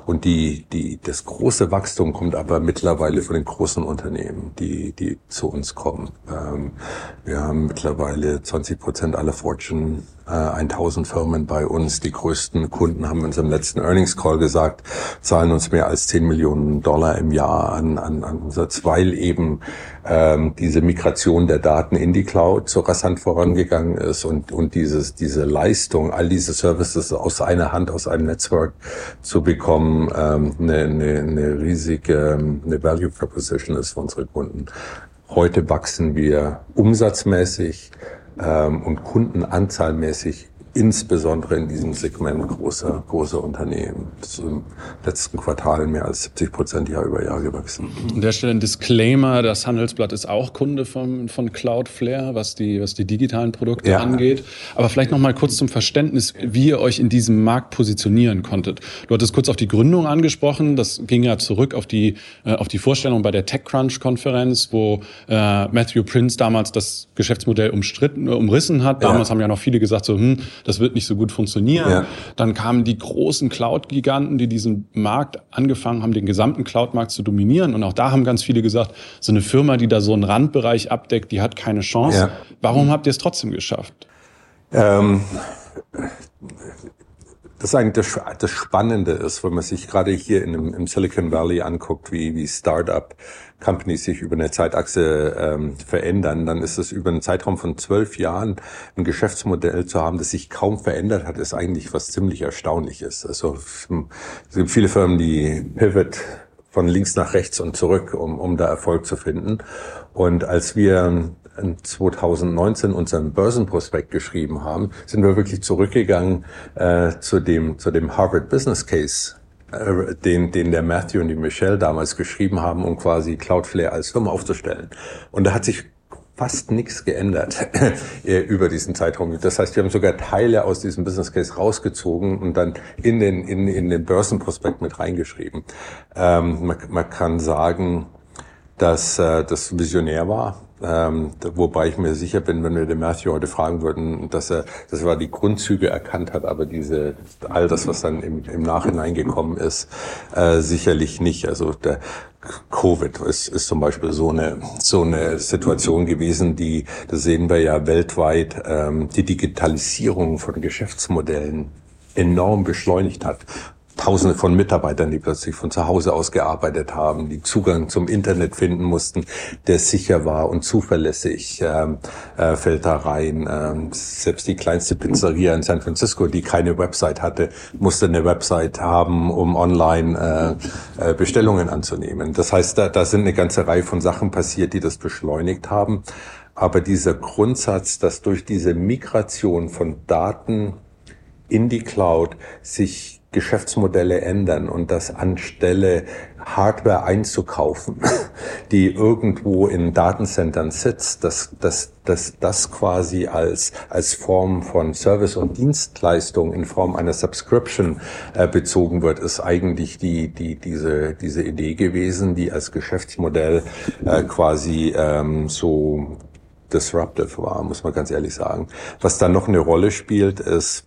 Und die, die, das große Wachstum kommt aber mittlerweile von den großen Unternehmen, die, die zu uns kommen. Ähm, wir haben mittlerweile 20 Prozent aller Fortune 1000 äh, Firmen bei uns. Die größten Kunden haben uns im letzten Earnings Call gesagt, zahlen uns mehr als 10 Millionen Dollar im Jahr an, an, an Umsatz, weil eben ähm, diese Migration der Daten in die Cloud so rasant vorangegangen ist und, und dieses, diese Leistung, all diese Services aus einer Hand, aus einem Netzwerk zu bekommen, ähm, eine, eine, eine riesige ähm, eine Value Proposition ist für unsere Kunden. Heute wachsen wir umsatzmäßig ähm, und kundenanzahlmäßig insbesondere in diesem Segment großer, großer Unternehmen. Das ist im letzten Quartal mehr als 70 Prozent Jahr über Jahr gewachsen. An der Stelle ein Disclaimer, das Handelsblatt ist auch Kunde von, von Cloudflare, was die, was die digitalen Produkte ja. angeht. Aber vielleicht noch mal kurz zum Verständnis, wie ihr euch in diesem Markt positionieren konntet. Du hattest kurz auf die Gründung angesprochen. Das ging ja zurück auf die, äh, auf die Vorstellung bei der TechCrunch-Konferenz, wo äh, Matthew Prince damals das Geschäftsmodell umstritten, umrissen hat. Damals ja. haben ja noch viele gesagt, so, hm, das wird nicht so gut funktionieren. Ja. Dann kamen die großen Cloud-Giganten, die diesen Markt angefangen haben, den gesamten Cloud-Markt zu dominieren. Und auch da haben ganz viele gesagt, so eine Firma, die da so einen Randbereich abdeckt, die hat keine Chance. Ja. Warum habt ihr es trotzdem geschafft? Ähm, das ist eigentlich das, das Spannende ist, wenn man sich gerade hier in, im Silicon Valley anguckt, wie, wie Startup Companies sich über eine Zeitachse ähm, verändern, dann ist es über einen Zeitraum von zwölf Jahren ein Geschäftsmodell zu haben, das sich kaum verändert hat, ist eigentlich was ziemlich Erstaunliches. Also es gibt viele Firmen, die Pivot von links nach rechts und zurück, um, um da Erfolg zu finden. Und als wir 2019 unseren Börsenprospekt geschrieben haben, sind wir wirklich zurückgegangen äh, zu dem zu dem Harvard Business Case den, den der Matthew und die Michelle damals geschrieben haben, um quasi Cloudflare als Firma aufzustellen. Und da hat sich fast nichts geändert äh, über diesen Zeitraum. Das heißt, wir haben sogar Teile aus diesem Business Case rausgezogen und dann in den, in, in den Börsenprospekt mit reingeschrieben. Ähm, man, man kann sagen, dass äh, das visionär war, ähm, wobei ich mir sicher bin, wenn wir den Matthew heute fragen würden, dass er, das war die Grundzüge erkannt hat, aber diese, all das, was dann im, im Nachhinein gekommen ist, äh, sicherlich nicht. Also der Covid ist, ist zum Beispiel so eine, so eine Situation gewesen, die, das sehen wir ja weltweit, ähm, die Digitalisierung von Geschäftsmodellen enorm beschleunigt hat. Tausende von Mitarbeitern, die plötzlich von zu Hause aus gearbeitet haben, die Zugang zum Internet finden mussten, der sicher war und zuverlässig, ähm, äh, fällt da rein. Ähm, selbst die kleinste Pizzeria in San Francisco, die keine Website hatte, musste eine Website haben, um online äh, äh, Bestellungen anzunehmen. Das heißt, da, da sind eine ganze Reihe von Sachen passiert, die das beschleunigt haben. Aber dieser Grundsatz, dass durch diese Migration von Daten in die Cloud sich Geschäftsmodelle ändern und das anstelle Hardware einzukaufen, die irgendwo in Datencentern sitzt, dass, dass, dass das quasi als, als Form von Service und Dienstleistung in Form einer Subscription äh, bezogen wird, ist eigentlich die, die, diese, diese Idee gewesen, die als Geschäftsmodell äh, quasi ähm, so disruptive war, muss man ganz ehrlich sagen. Was dann noch eine Rolle spielt, ist,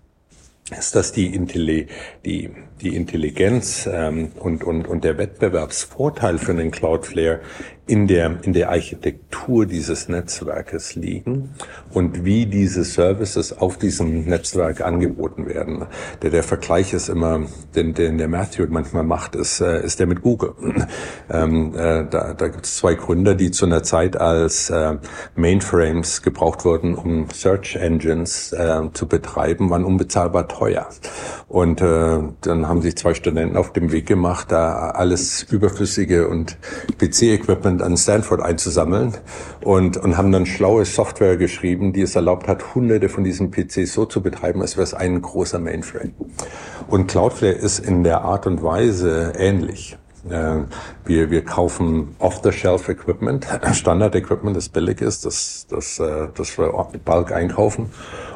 ist, dass die, Intelli die, die Intelligenz ähm, und, und, und der Wettbewerbsvorteil für den Cloudflare in der, in der Architektur dieses Netzwerkes liegen und wie diese Services auf diesem Netzwerk angeboten werden. Der, der Vergleich ist immer, den, den der Matthew manchmal macht, ist, äh, ist der mit Google. Ähm, äh, da da gibt es zwei Gründer, die zu einer Zeit als äh, Mainframes gebraucht wurden, um Search Engines äh, zu betreiben, waren unbezahlbar teuer. Und äh, dann haben sich zwei Studenten auf dem Weg gemacht, da alles überflüssige und PC-Equipment an Stanford einzusammeln und, und haben dann schlaue Software geschrieben, die es erlaubt hat, hunderte von diesen PCs so zu betreiben, als wäre es ein großer Mainframe. Und Cloudflare ist in der Art und Weise ähnlich. Äh, wir, wir kaufen Off-the-Shelf-Equipment, Standard-Equipment, das billig ist, das, das, äh, das wir Bulk einkaufen.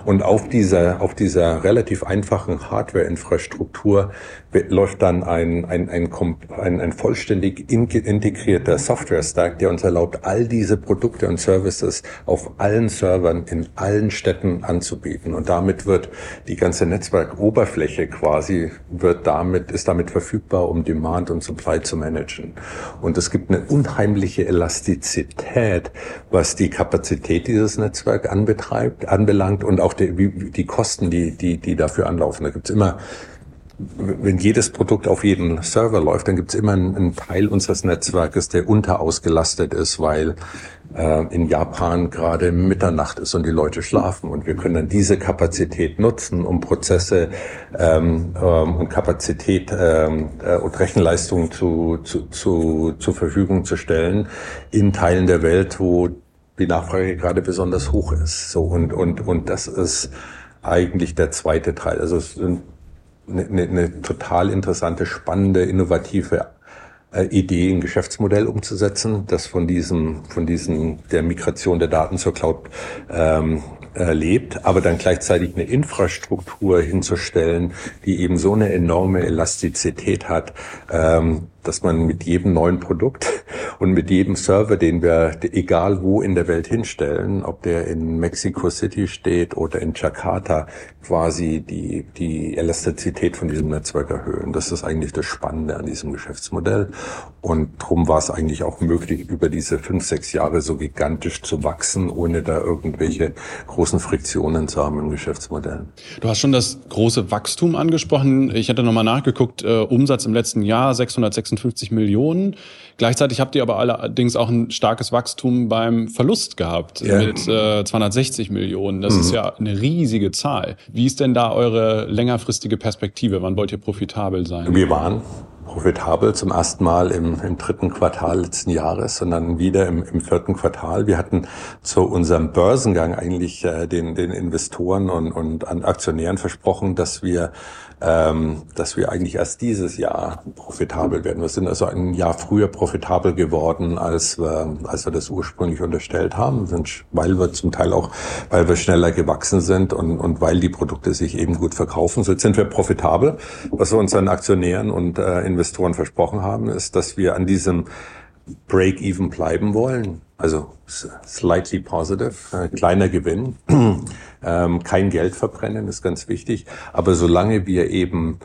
Und auf dieser, auf dieser relativ einfachen Hardware-Infrastruktur läuft dann ein, ein, ein, ein, ein vollständig integrierter Software-Stack, der uns erlaubt, all diese Produkte und Services auf allen Servern in allen Städten anzubieten. Und damit wird die ganze Netzwerkoberfläche quasi, wird damit, ist damit verfügbar, um Demand und Supply zu managen. Und es gibt eine unheimliche Elastizität, was die Kapazität dieses Netzwerks anbetreibt, anbelangt und auch die, die Kosten, die, die, die dafür anlaufen. Da gibt's immer wenn jedes Produkt auf jeden Server läuft, dann gibt es immer einen, Teil unseres Netzwerkes, der unterausgelastet ist, weil äh, in Japan gerade Mitternacht ist und die Leute schlafen. Und wir können dann diese Kapazität nutzen, um Prozesse ähm, ähm, und Kapazität ähm, äh, und Rechenleistung zu, zu, zu, zur Verfügung zu stellen in Teilen der Welt, wo die Nachfrage gerade besonders hoch ist. So und und und das ist eigentlich der zweite Teil. Also es sind eine, eine, total interessante, spannende, innovative äh, Idee, ein Geschäftsmodell umzusetzen, das von diesem, von diesem der Migration der Daten zur Cloud ähm, lebt, aber dann gleichzeitig eine Infrastruktur hinzustellen, die eben so eine enorme Elastizität hat, ähm, dass man mit jedem neuen Produkt und mit jedem Server, den wir egal wo in der Welt hinstellen, ob der in Mexico City steht oder in Jakarta, quasi die, die Elastizität von diesem Netzwerk erhöhen. Das ist eigentlich das Spannende an diesem Geschäftsmodell. Und darum war es eigentlich auch möglich, über diese fünf, sechs Jahre so gigantisch zu wachsen, ohne da irgendwelche großen Friktionen zu haben im Geschäftsmodell. Du hast schon das große Wachstum angesprochen. Ich hatte nochmal nachgeguckt, äh, Umsatz im letzten Jahr 656 56 Millionen. Gleichzeitig habt ihr aber allerdings auch ein starkes Wachstum beim Verlust gehabt ja. mit äh, 260 Millionen. Das mhm. ist ja eine riesige Zahl. Wie ist denn da eure längerfristige Perspektive? Wann wollt ihr profitabel sein? Wir waren profitabel zum ersten Mal im, im dritten Quartal letzten Jahres, sondern wieder im, im vierten Quartal. Wir hatten zu unserem Börsengang eigentlich äh, den, den Investoren und, und an Aktionären versprochen, dass wir dass wir eigentlich erst dieses Jahr profitabel werden. Wir sind also ein Jahr früher profitabel geworden, als wir, als wir das ursprünglich unterstellt haben, weil wir zum Teil auch, weil wir schneller gewachsen sind und, und weil die Produkte sich eben gut verkaufen. So sind wir profitabel. Was wir unseren Aktionären und äh, Investoren versprochen haben, ist, dass wir an diesem Break-even bleiben wollen. Also slightly positive, äh, kleiner Gewinn, ähm, kein Geld verbrennen ist ganz wichtig. Aber solange wir eben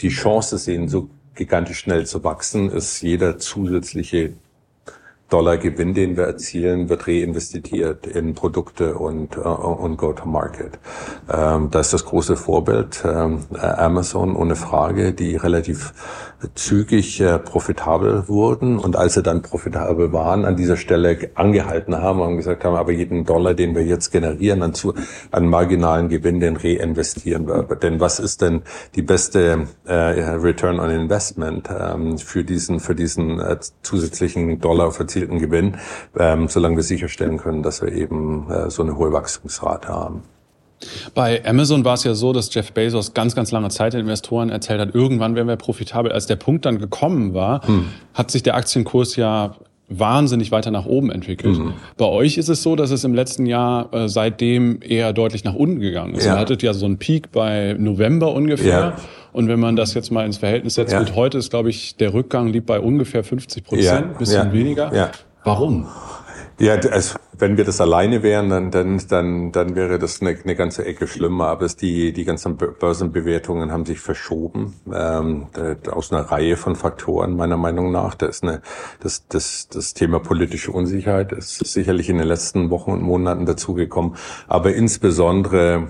die Chance sehen, so gigantisch schnell zu wachsen, ist jeder zusätzliche Dollar Gewinn, den wir erzielen, wird reinvestiert in Produkte und, uh, und Go-to-Market. Ähm, da ist das große Vorbild ähm, Amazon ohne Frage, die relativ zügig äh, profitabel wurden und als sie dann profitabel waren, an dieser Stelle angehalten haben und gesagt haben, aber jeden Dollar, den wir jetzt generieren an, zu, an marginalen Gewinn, den reinvestieren wir. Denn was ist denn die beste äh, Return on Investment ähm, für diesen, für diesen äh, zusätzlichen Dollar erzielten Gewinn, ähm, solange wir sicherstellen können, dass wir eben äh, so eine hohe Wachstumsrate haben. Bei Amazon war es ja so, dass Jeff Bezos ganz, ganz lange Zeit den Investoren erzählt hat, irgendwann werden wir profitabel. Als der Punkt dann gekommen war, hm. hat sich der Aktienkurs ja wahnsinnig weiter nach oben entwickelt. Mhm. Bei euch ist es so, dass es im letzten Jahr äh, seitdem eher deutlich nach unten gegangen ist. Ja. Ihr hattet ja so einen Peak bei November ungefähr. Ja. Und wenn man das jetzt mal ins Verhältnis setzt ja. mit heute, ist, glaube ich, der Rückgang liegt bei ungefähr 50 Prozent, ja. bisschen weniger. Warum? Ja, also wenn wir das alleine wären, dann, dann, dann, dann wäre das eine, eine ganze Ecke schlimmer. Aber es die, die ganzen Börsenbewertungen haben sich verschoben ähm, aus einer Reihe von Faktoren, meiner Meinung nach. Da ist eine, das, das, das Thema politische Unsicherheit ist sicherlich in den letzten Wochen und Monaten dazugekommen. Aber insbesondere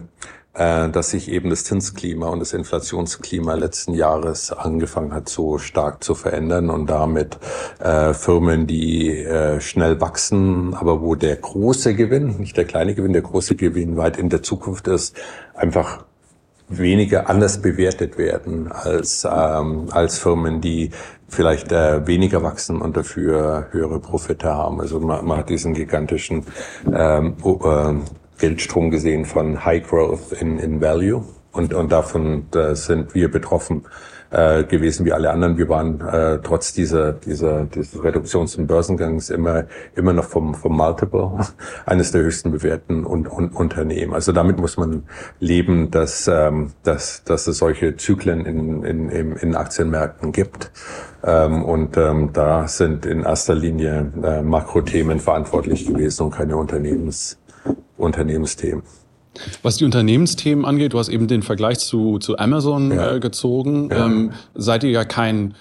dass sich eben das Zinsklima und das Inflationsklima letzten Jahres angefangen hat, so stark zu verändern und damit äh, Firmen, die äh, schnell wachsen, aber wo der große Gewinn, nicht der kleine Gewinn, der große Gewinn weit in der Zukunft ist, einfach weniger anders bewertet werden als ähm, als Firmen, die vielleicht äh, weniger wachsen und dafür höhere Profite haben. Also man, man hat diesen gigantischen ähm, äh, Geldstrom gesehen von High Growth in, in Value und, und davon da sind wir betroffen äh, gewesen wie alle anderen. Wir waren äh, trotz dieser, dieser, dieser Reduktions- und Börsengangs immer, immer noch vom, vom Multiple eines der höchsten bewährten und, und Unternehmen. Also damit muss man leben, dass, ähm, dass, dass es solche Zyklen in, in, in, in Aktienmärkten gibt. Ähm, und ähm, da sind in erster Linie äh, Makrothemen verantwortlich gewesen und keine Unternehmens Unternehmensthemen. Was die Unternehmensthemen angeht, du hast eben den Vergleich zu, zu Amazon ja. äh, gezogen. Ja. Ähm, seid ihr ja kein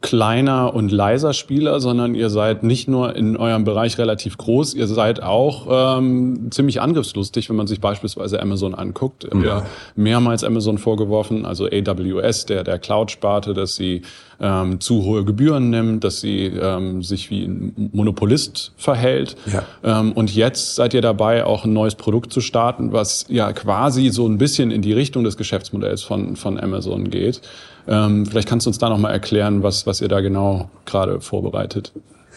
kleiner und leiser Spieler, sondern ihr seid nicht nur in eurem Bereich relativ groß, ihr seid auch ähm, ziemlich angriffslustig, wenn man sich beispielsweise Amazon anguckt. Ja. Wir mehrmals Amazon vorgeworfen, also AWS, der der Cloud-Sparte, dass sie ähm, zu hohe Gebühren nimmt, dass sie ähm, sich wie ein Monopolist verhält. Ja. Ähm, und jetzt seid ihr dabei, auch ein neues Produkt zu starten, was ja quasi so ein bisschen in die Richtung des Geschäftsmodells von, von Amazon geht. Ähm, vielleicht kannst du uns da nochmal erklären, was, was ihr da genau gerade vorbereitet.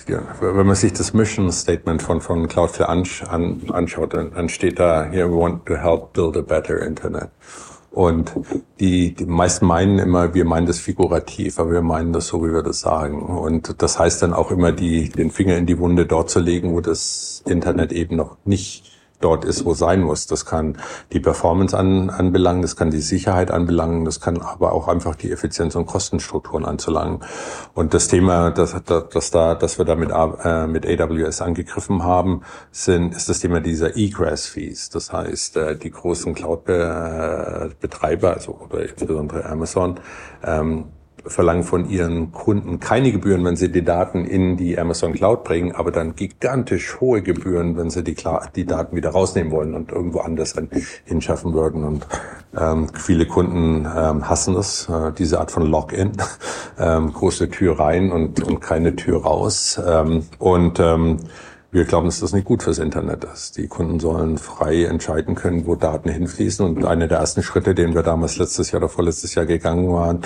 Ja, wenn man sich das Mission Statement von, von Cloudflare ansch an, anschaut, dann, dann steht da, here we want to help build a better Internet. Und die, die meisten meinen immer, wir meinen das figurativ, aber wir meinen das so, wie wir das sagen. Und das heißt dann auch immer, die, den Finger in die Wunde dort zu legen, wo das Internet eben noch nicht dort ist, wo sein muss. Das kann die Performance an, anbelangen, das kann die Sicherheit anbelangen, das kann aber auch einfach die Effizienz und Kostenstrukturen anzulangen. Und das Thema, das, das, das da, das wir da mit, äh, mit AWS angegriffen haben, sind, ist das Thema dieser Egress-Fees. Das heißt, äh, die großen Cloud-Betreiber, also oder insbesondere Amazon, ähm, verlangen von ihren Kunden keine Gebühren, wenn sie die Daten in die Amazon Cloud bringen, aber dann gigantisch hohe Gebühren, wenn sie die, die Daten wieder rausnehmen wollen und irgendwo anders dann hinschaffen würden. Und ähm, viele Kunden ähm, hassen das, äh, diese Art von Login, ähm, große Tür rein und, und keine Tür raus. Ähm, und ähm, wir glauben, dass das nicht gut fürs Internet ist. Die Kunden sollen frei entscheiden können, wo Daten hinfließen. Und einer der ersten Schritte, den wir damals letztes Jahr oder vorletztes Jahr gegangen waren,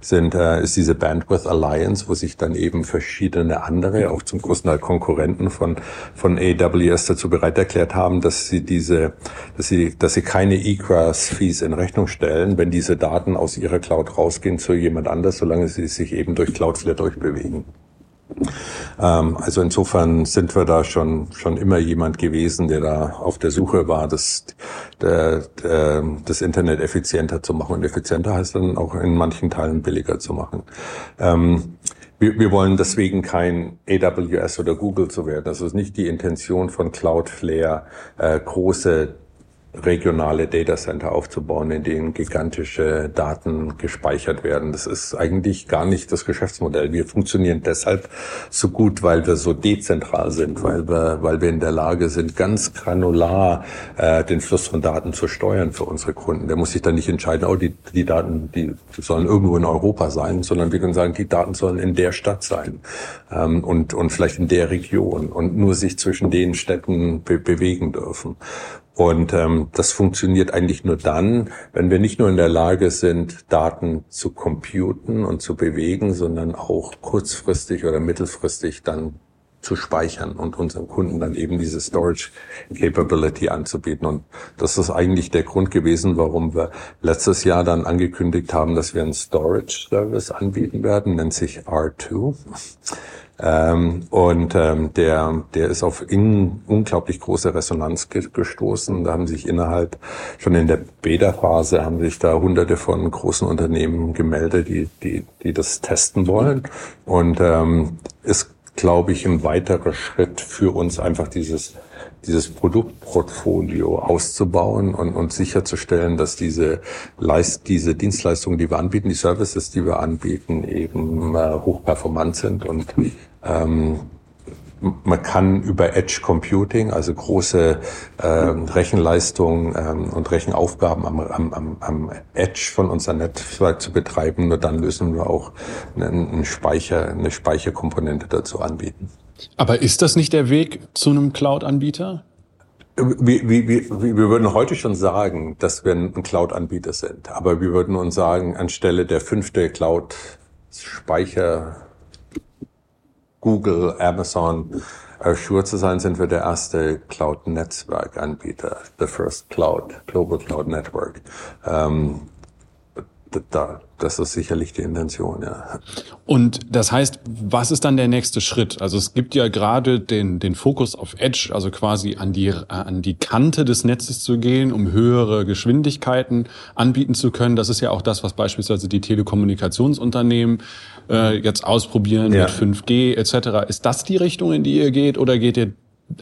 sind, äh, ist diese Bandwidth Alliance, wo sich dann eben verschiedene andere, auch zum großen Teil Konkurrenten von, von AWS dazu bereit erklärt haben, dass sie diese, dass sie, dass sie keine Egress-Fees in Rechnung stellen, wenn diese Daten aus ihrer Cloud rausgehen zu jemand anders, solange sie sich eben durch Cloudflare durchbewegen. Ähm, also insofern sind wir da schon schon immer jemand gewesen, der da auf der Suche war, das, das Internet effizienter zu machen. Und effizienter heißt dann auch in manchen Teilen billiger zu machen. Ähm, wir, wir wollen deswegen kein AWS oder Google zu werden. Das ist nicht die Intention von Cloudflare, äh, große regionale Datacenter aufzubauen, in denen gigantische Daten gespeichert werden. Das ist eigentlich gar nicht das Geschäftsmodell. Wir funktionieren deshalb so gut, weil wir so dezentral sind, weil wir, weil wir in der Lage sind, ganz granular äh, den Fluss von Daten zu steuern für unsere Kunden. Der muss sich dann nicht entscheiden, oh, die, die Daten, die sollen irgendwo in Europa sein, sondern wir können sagen, die Daten sollen in der Stadt sein ähm, und, und vielleicht in der Region und nur sich zwischen den Städten be bewegen dürfen. Und ähm, das funktioniert eigentlich nur dann, wenn wir nicht nur in der Lage sind, Daten zu computen und zu bewegen, sondern auch kurzfristig oder mittelfristig dann zu speichern und unseren Kunden dann eben diese Storage Capability anzubieten. Und das ist eigentlich der Grund gewesen, warum wir letztes Jahr dann angekündigt haben, dass wir einen Storage Service anbieten werden, nennt sich R2. Ähm, und ähm, der, der ist auf in, unglaublich große Resonanz ge gestoßen. Da haben sich innerhalb, schon in der Beta-Phase, haben sich da hunderte von großen Unternehmen gemeldet, die, die, die das testen wollen. Und ähm, ist glaube ich, ein weiterer Schritt für uns, einfach dieses, dieses Produktportfolio auszubauen und, und sicherzustellen, dass diese, Leist, diese Dienstleistungen, die wir anbieten, die Services, die wir anbieten, eben äh, hochperformant sind und ähm, man kann über Edge Computing, also große äh, Rechenleistungen ähm, und Rechenaufgaben am, am, am Edge von unserem Netzwerk zu betreiben, nur dann lösen wir auch einen, einen Speicher, eine Speicherkomponente dazu anbieten. Aber ist das nicht der Weg zu einem Cloud-Anbieter? Wir, wir, wir, wir würden heute schon sagen, dass wir ein Cloud-Anbieter sind. Aber wir würden uns sagen, anstelle der fünfte Cloud-Speicher Google, Amazon, Azure zu sein, sind wir der erste Cloud-Netzwerk-Anbieter, the first Cloud, Global Cloud Network. Ähm, da, das ist sicherlich die Intention, ja. Und das heißt, was ist dann der nächste Schritt? Also es gibt ja gerade den, den Fokus auf Edge, also quasi an die, an die Kante des Netzes zu gehen, um höhere Geschwindigkeiten anbieten zu können. Das ist ja auch das, was beispielsweise die Telekommunikationsunternehmen äh, jetzt ausprobieren ja. mit 5G etc. Ist das die Richtung, in die ihr geht oder geht ihr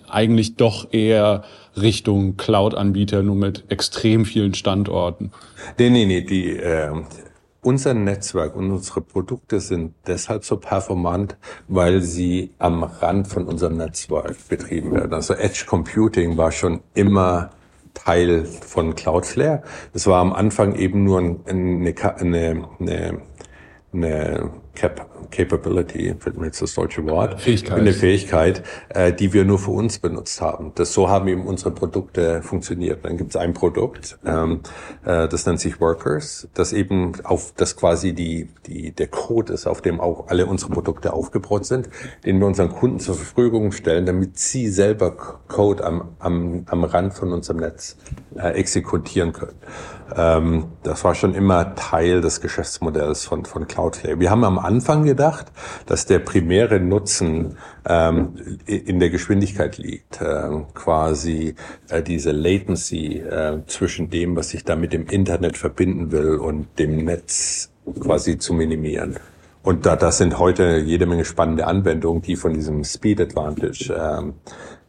eigentlich doch eher Richtung Cloud-Anbieter, nur mit extrem vielen Standorten? Nee, nee, nee. Die, äh, unser Netzwerk und unsere Produkte sind deshalb so performant, weil sie am Rand von unserem Netzwerk betrieben werden. Also Edge Computing war schon immer Teil von Cloudflare. Es war am Anfang eben nur eine, eine, eine, eine Cap Capability, fällt mir jetzt das deutsche Wort, Fähigkeit. eine Fähigkeit, äh, die wir nur für uns benutzt haben. Das so haben eben unsere Produkte funktioniert. Dann gibt es ein Produkt, ähm, äh, das nennt sich Workers, das eben auf das quasi die die der Code ist, auf dem auch alle unsere Produkte aufgebaut sind, den wir unseren Kunden zur Verfügung stellen, damit sie selber Code am am, am Rand von unserem Netz äh, exekutieren können. Ähm, das war schon immer Teil des Geschäftsmodells von von Cloudflare. Wir haben am Anfang gedacht, dass der primäre Nutzen ähm, in der Geschwindigkeit liegt, äh, quasi äh, diese Latency äh, zwischen dem, was ich da mit dem Internet verbinden will und dem Netz quasi zu minimieren. Und da das sind heute jede Menge spannende Anwendungen, die von diesem Speed Advantage ähm,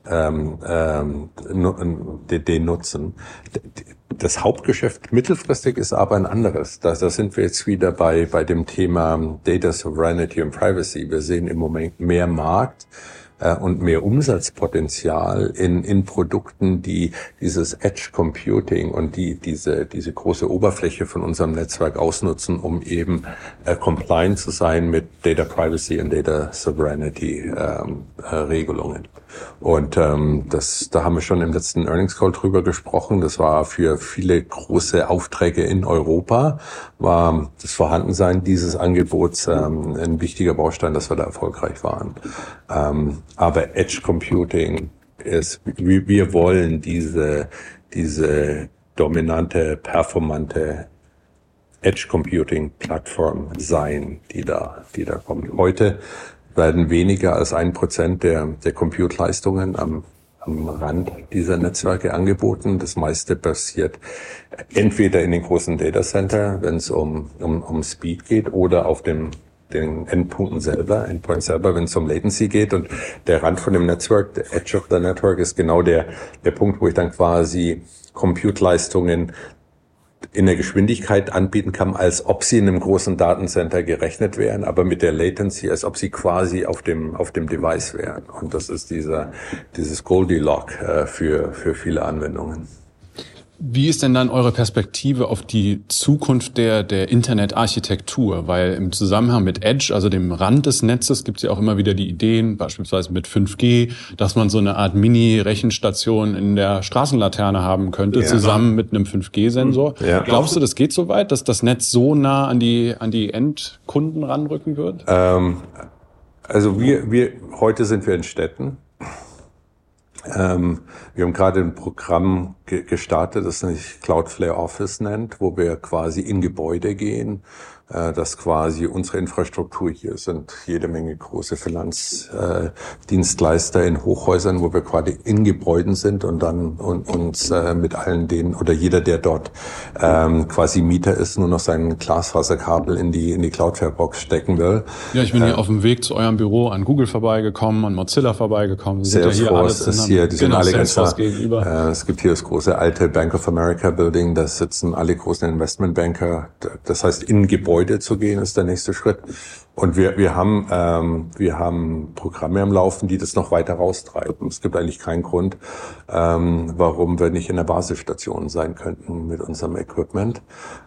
ähm, ähm, den nutzen. Das Hauptgeschäft mittelfristig ist aber ein anderes. Da, da sind wir jetzt wieder bei, bei dem Thema Data Sovereignty und Privacy. Wir sehen im Moment mehr Markt äh, und mehr Umsatzpotenzial in, in Produkten, die dieses Edge Computing und die diese, diese große Oberfläche von unserem Netzwerk ausnutzen, um eben äh, compliant zu sein mit Data Privacy und Data Sovereignty ähm, äh, Regelungen. Und ähm, das, da haben wir schon im letzten Earnings Call drüber gesprochen. Das war für viele große Aufträge in Europa, war das Vorhandensein dieses Angebots ähm, ein wichtiger Baustein, dass wir da erfolgreich waren. Ähm, aber Edge Computing ist, wir, wollen diese, diese dominante, performante Edge Computing Plattform sein, die da, die da kommt. Heute werden weniger als ein Prozent der, der Compute-Leistungen am, am Rand dieser Netzwerke angeboten. Das meiste passiert entweder in den großen Datacenter, wenn es um, um, um Speed geht, oder auf dem den Endpunkten selber, Endpoint selber, wenn es um Latency geht. Und der Rand von dem Netzwerk, der Edge of the Network, ist genau der, der Punkt, wo ich dann quasi Compute-Leistungen in der Geschwindigkeit anbieten kann, als ob sie in einem großen Datencenter gerechnet wären, aber mit der Latency, als ob sie quasi auf dem, auf dem Device wären. Und das ist dieser, dieses Goldilocks äh, für, für viele Anwendungen. Wie ist denn dann eure Perspektive auf die Zukunft der, der Internetarchitektur? Weil im Zusammenhang mit Edge, also dem Rand des Netzes, gibt es ja auch immer wieder die Ideen, beispielsweise mit 5G, dass man so eine Art Mini-Rechenstation in der Straßenlaterne haben könnte, ja. zusammen mit einem 5G-Sensor. Ja. Glaubst du, das geht so weit, dass das Netz so nah an die, an die Endkunden ranrücken wird? Ähm, also wir, wir, heute sind wir in Städten. Ähm, wir haben gerade ein Programm gestartet, das sich Cloudflare Office nennt, wo wir quasi in Gebäude gehen dass quasi unsere Infrastruktur hier sind jede Menge große Finanzdienstleister in Hochhäusern, wo wir quasi in Gebäuden sind und dann uns äh, mit allen denen oder jeder, der dort ähm, quasi Mieter ist, nur noch sein Glasfaserkabel in die in die Cloudflare-Box stecken will. Ja, ich bin hier äh, auf dem Weg zu eurem Büro an Google vorbeigekommen, an Mozilla vorbeigekommen. Sie Salesforce ja hier ist hier, die genau, sind alle ganz da. gegenüber. Äh, es gibt hier das große alte Bank of America Building, da sitzen alle großen Investmentbanker. Das heißt in Gebäuden Gebäude zu gehen, ist der nächste Schritt. Und wir, wir haben, ähm, wir haben Programme am Laufen, die das noch weiter raustreiben. Es gibt eigentlich keinen Grund, ähm, warum wir nicht in der Basisstation sein könnten mit unserem Equipment.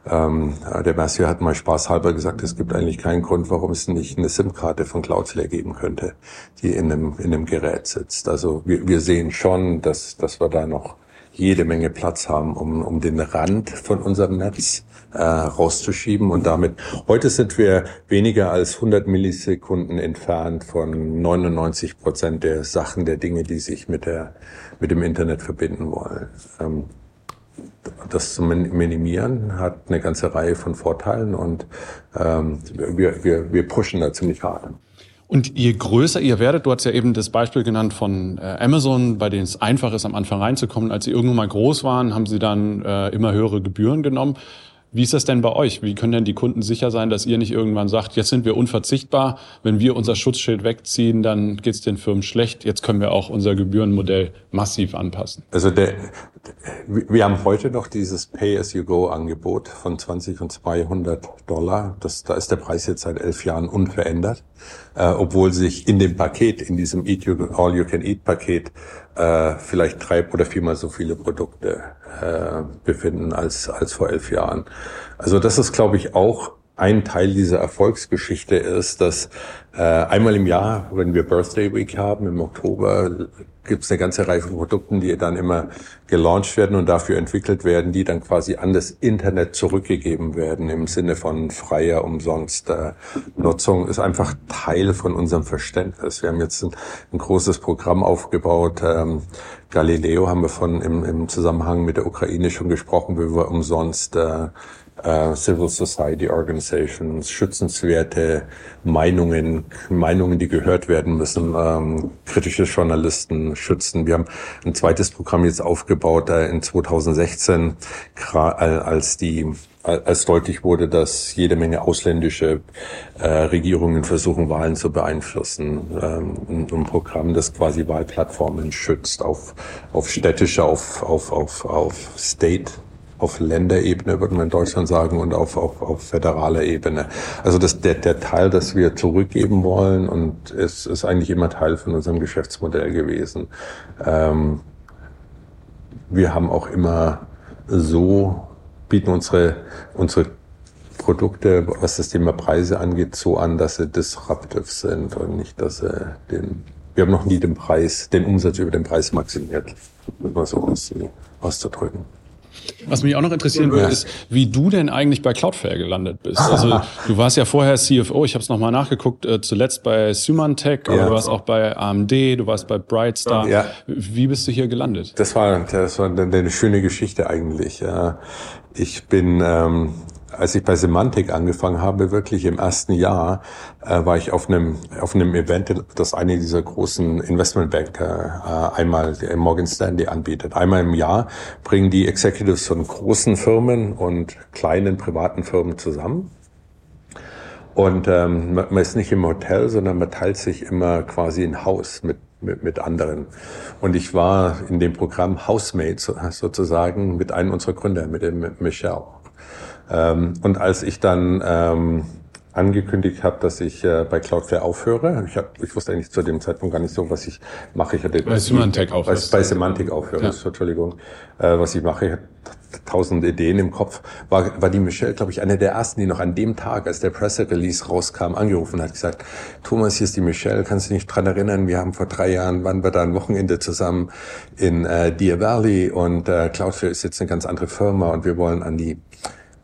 Ähm, der Matthew hat mal spaßhalber gesagt, es gibt eigentlich keinen Grund, warum es nicht eine SIM-Karte von Cloudflare geben könnte, die in einem, in einem Gerät sitzt. Also wir, wir sehen schon, dass, dass wir da noch jede Menge Platz haben, um, um den Rand von unserem Netz äh, rauszuschieben. Und damit, heute sind wir weniger als 100 Millisekunden entfernt von 99 Prozent der Sachen, der Dinge, die sich mit, der, mit dem Internet verbinden wollen. Ähm, das zu minimieren hat eine ganze Reihe von Vorteilen und ähm, wir, wir, wir pushen da ziemlich hart. Und je größer ihr werdet, du hast ja eben das Beispiel genannt von äh, Amazon, bei denen es einfach ist, am Anfang reinzukommen. Als sie irgendwann mal groß waren, haben sie dann äh, immer höhere Gebühren genommen. Wie ist das denn bei euch? Wie können denn die Kunden sicher sein, dass ihr nicht irgendwann sagt, jetzt sind wir unverzichtbar, wenn wir unser Schutzschild wegziehen, dann geht es den Firmen schlecht, jetzt können wir auch unser Gebührenmodell massiv anpassen? Also der, wir haben heute noch dieses Pay-as-you-go-Angebot von 20 und 200 Dollar. Das, da ist der Preis jetzt seit elf Jahren unverändert, äh, obwohl sich in dem Paket, in diesem All-You-Can-Eat-Paket, äh, vielleicht drei oder viermal so viele Produkte äh, befinden als, als vor elf Jahren. Also das ist, glaube ich, auch ein Teil dieser Erfolgsgeschichte ist, dass äh, einmal im Jahr, wenn wir Birthday Week haben, im Oktober, gibt es eine ganze Reihe von Produkten, die dann immer gelauncht werden und dafür entwickelt werden, die dann quasi an das Internet zurückgegeben werden im Sinne von freier, umsonst äh, Nutzung, ist einfach Teil von unserem Verständnis. Wir haben jetzt ein, ein großes Programm aufgebaut. Ähm, Galileo haben wir von im, im Zusammenhang mit der Ukraine schon gesprochen, wie wir umsonst äh, äh, Civil Society Organizations, schützenswerte Meinungen, Meinungen, die gehört werden müssen, ähm, kritische Journalisten schützen. Wir haben ein zweites Programm jetzt aufgebaut äh, in 2016, als die als deutlich wurde, dass jede Menge ausländische äh, Regierungen versuchen, Wahlen zu beeinflussen. Ähm, ein, ein Programm, das quasi Wahlplattformen schützt auf, auf städtischer, auf, auf, auf, auf State auf Länderebene, würde man in Deutschland sagen, und auf, auf, auf föderaler Ebene. Also das, der, der Teil, das wir zurückgeben wollen, und es ist eigentlich immer Teil von unserem Geschäftsmodell gewesen. Ähm, wir haben auch immer so, bieten unsere, unsere Produkte, was das Thema Preise angeht, so an, dass sie disruptive sind und nicht, dass sie den, wir haben noch nie den Preis, den Umsatz über den Preis maximiert, muss man so auszudrücken. Was mich auch noch interessieren würde, ist, wie du denn eigentlich bei Cloudflare gelandet bist. Also du warst ja vorher CFO, ich habe es nochmal nachgeguckt, äh, zuletzt bei Symantec, aber ja. du warst auch bei AMD, du warst bei Brightstar. Ja. Wie bist du hier gelandet? Das war, das war eine schöne Geschichte eigentlich. Ich bin ähm, als ich bei Semantik angefangen habe, wirklich im ersten Jahr, äh, war ich auf einem, auf einem Event, das eine dieser großen Investmentbanker äh, einmal Morgan Stanley anbietet. Einmal im Jahr bringen die Executives von großen Firmen und kleinen privaten Firmen zusammen. Und ähm, man ist nicht im Hotel, sondern man teilt sich immer quasi ein Haus mit mit, mit anderen. Und ich war in dem Programm Housemate sozusagen mit einem unserer Gründer, mit dem Michelle. Ähm, und als ich dann ähm, angekündigt habe, dass ich äh, bei Cloudflare aufhöre. Ich, hab, ich wusste eigentlich zu dem Zeitpunkt gar nicht so, was ich mache. Ich hatte bei Semantic aufhöre. Bei, bei Semantic aufhöre, ja. Entschuldigung. Äh, was ich mache, ich hatte tausend Ideen im Kopf. War, war die Michelle, glaube ich, eine der ersten, die noch an dem Tag, als der Presserelease rauskam, angerufen hat, gesagt, Thomas, hier ist die Michelle, kannst du dich dran erinnern, wir haben vor drei Jahren, waren wir da ein Wochenende zusammen in äh, Deer Valley und äh, Cloudflare ist jetzt eine ganz andere Firma und wir wollen an die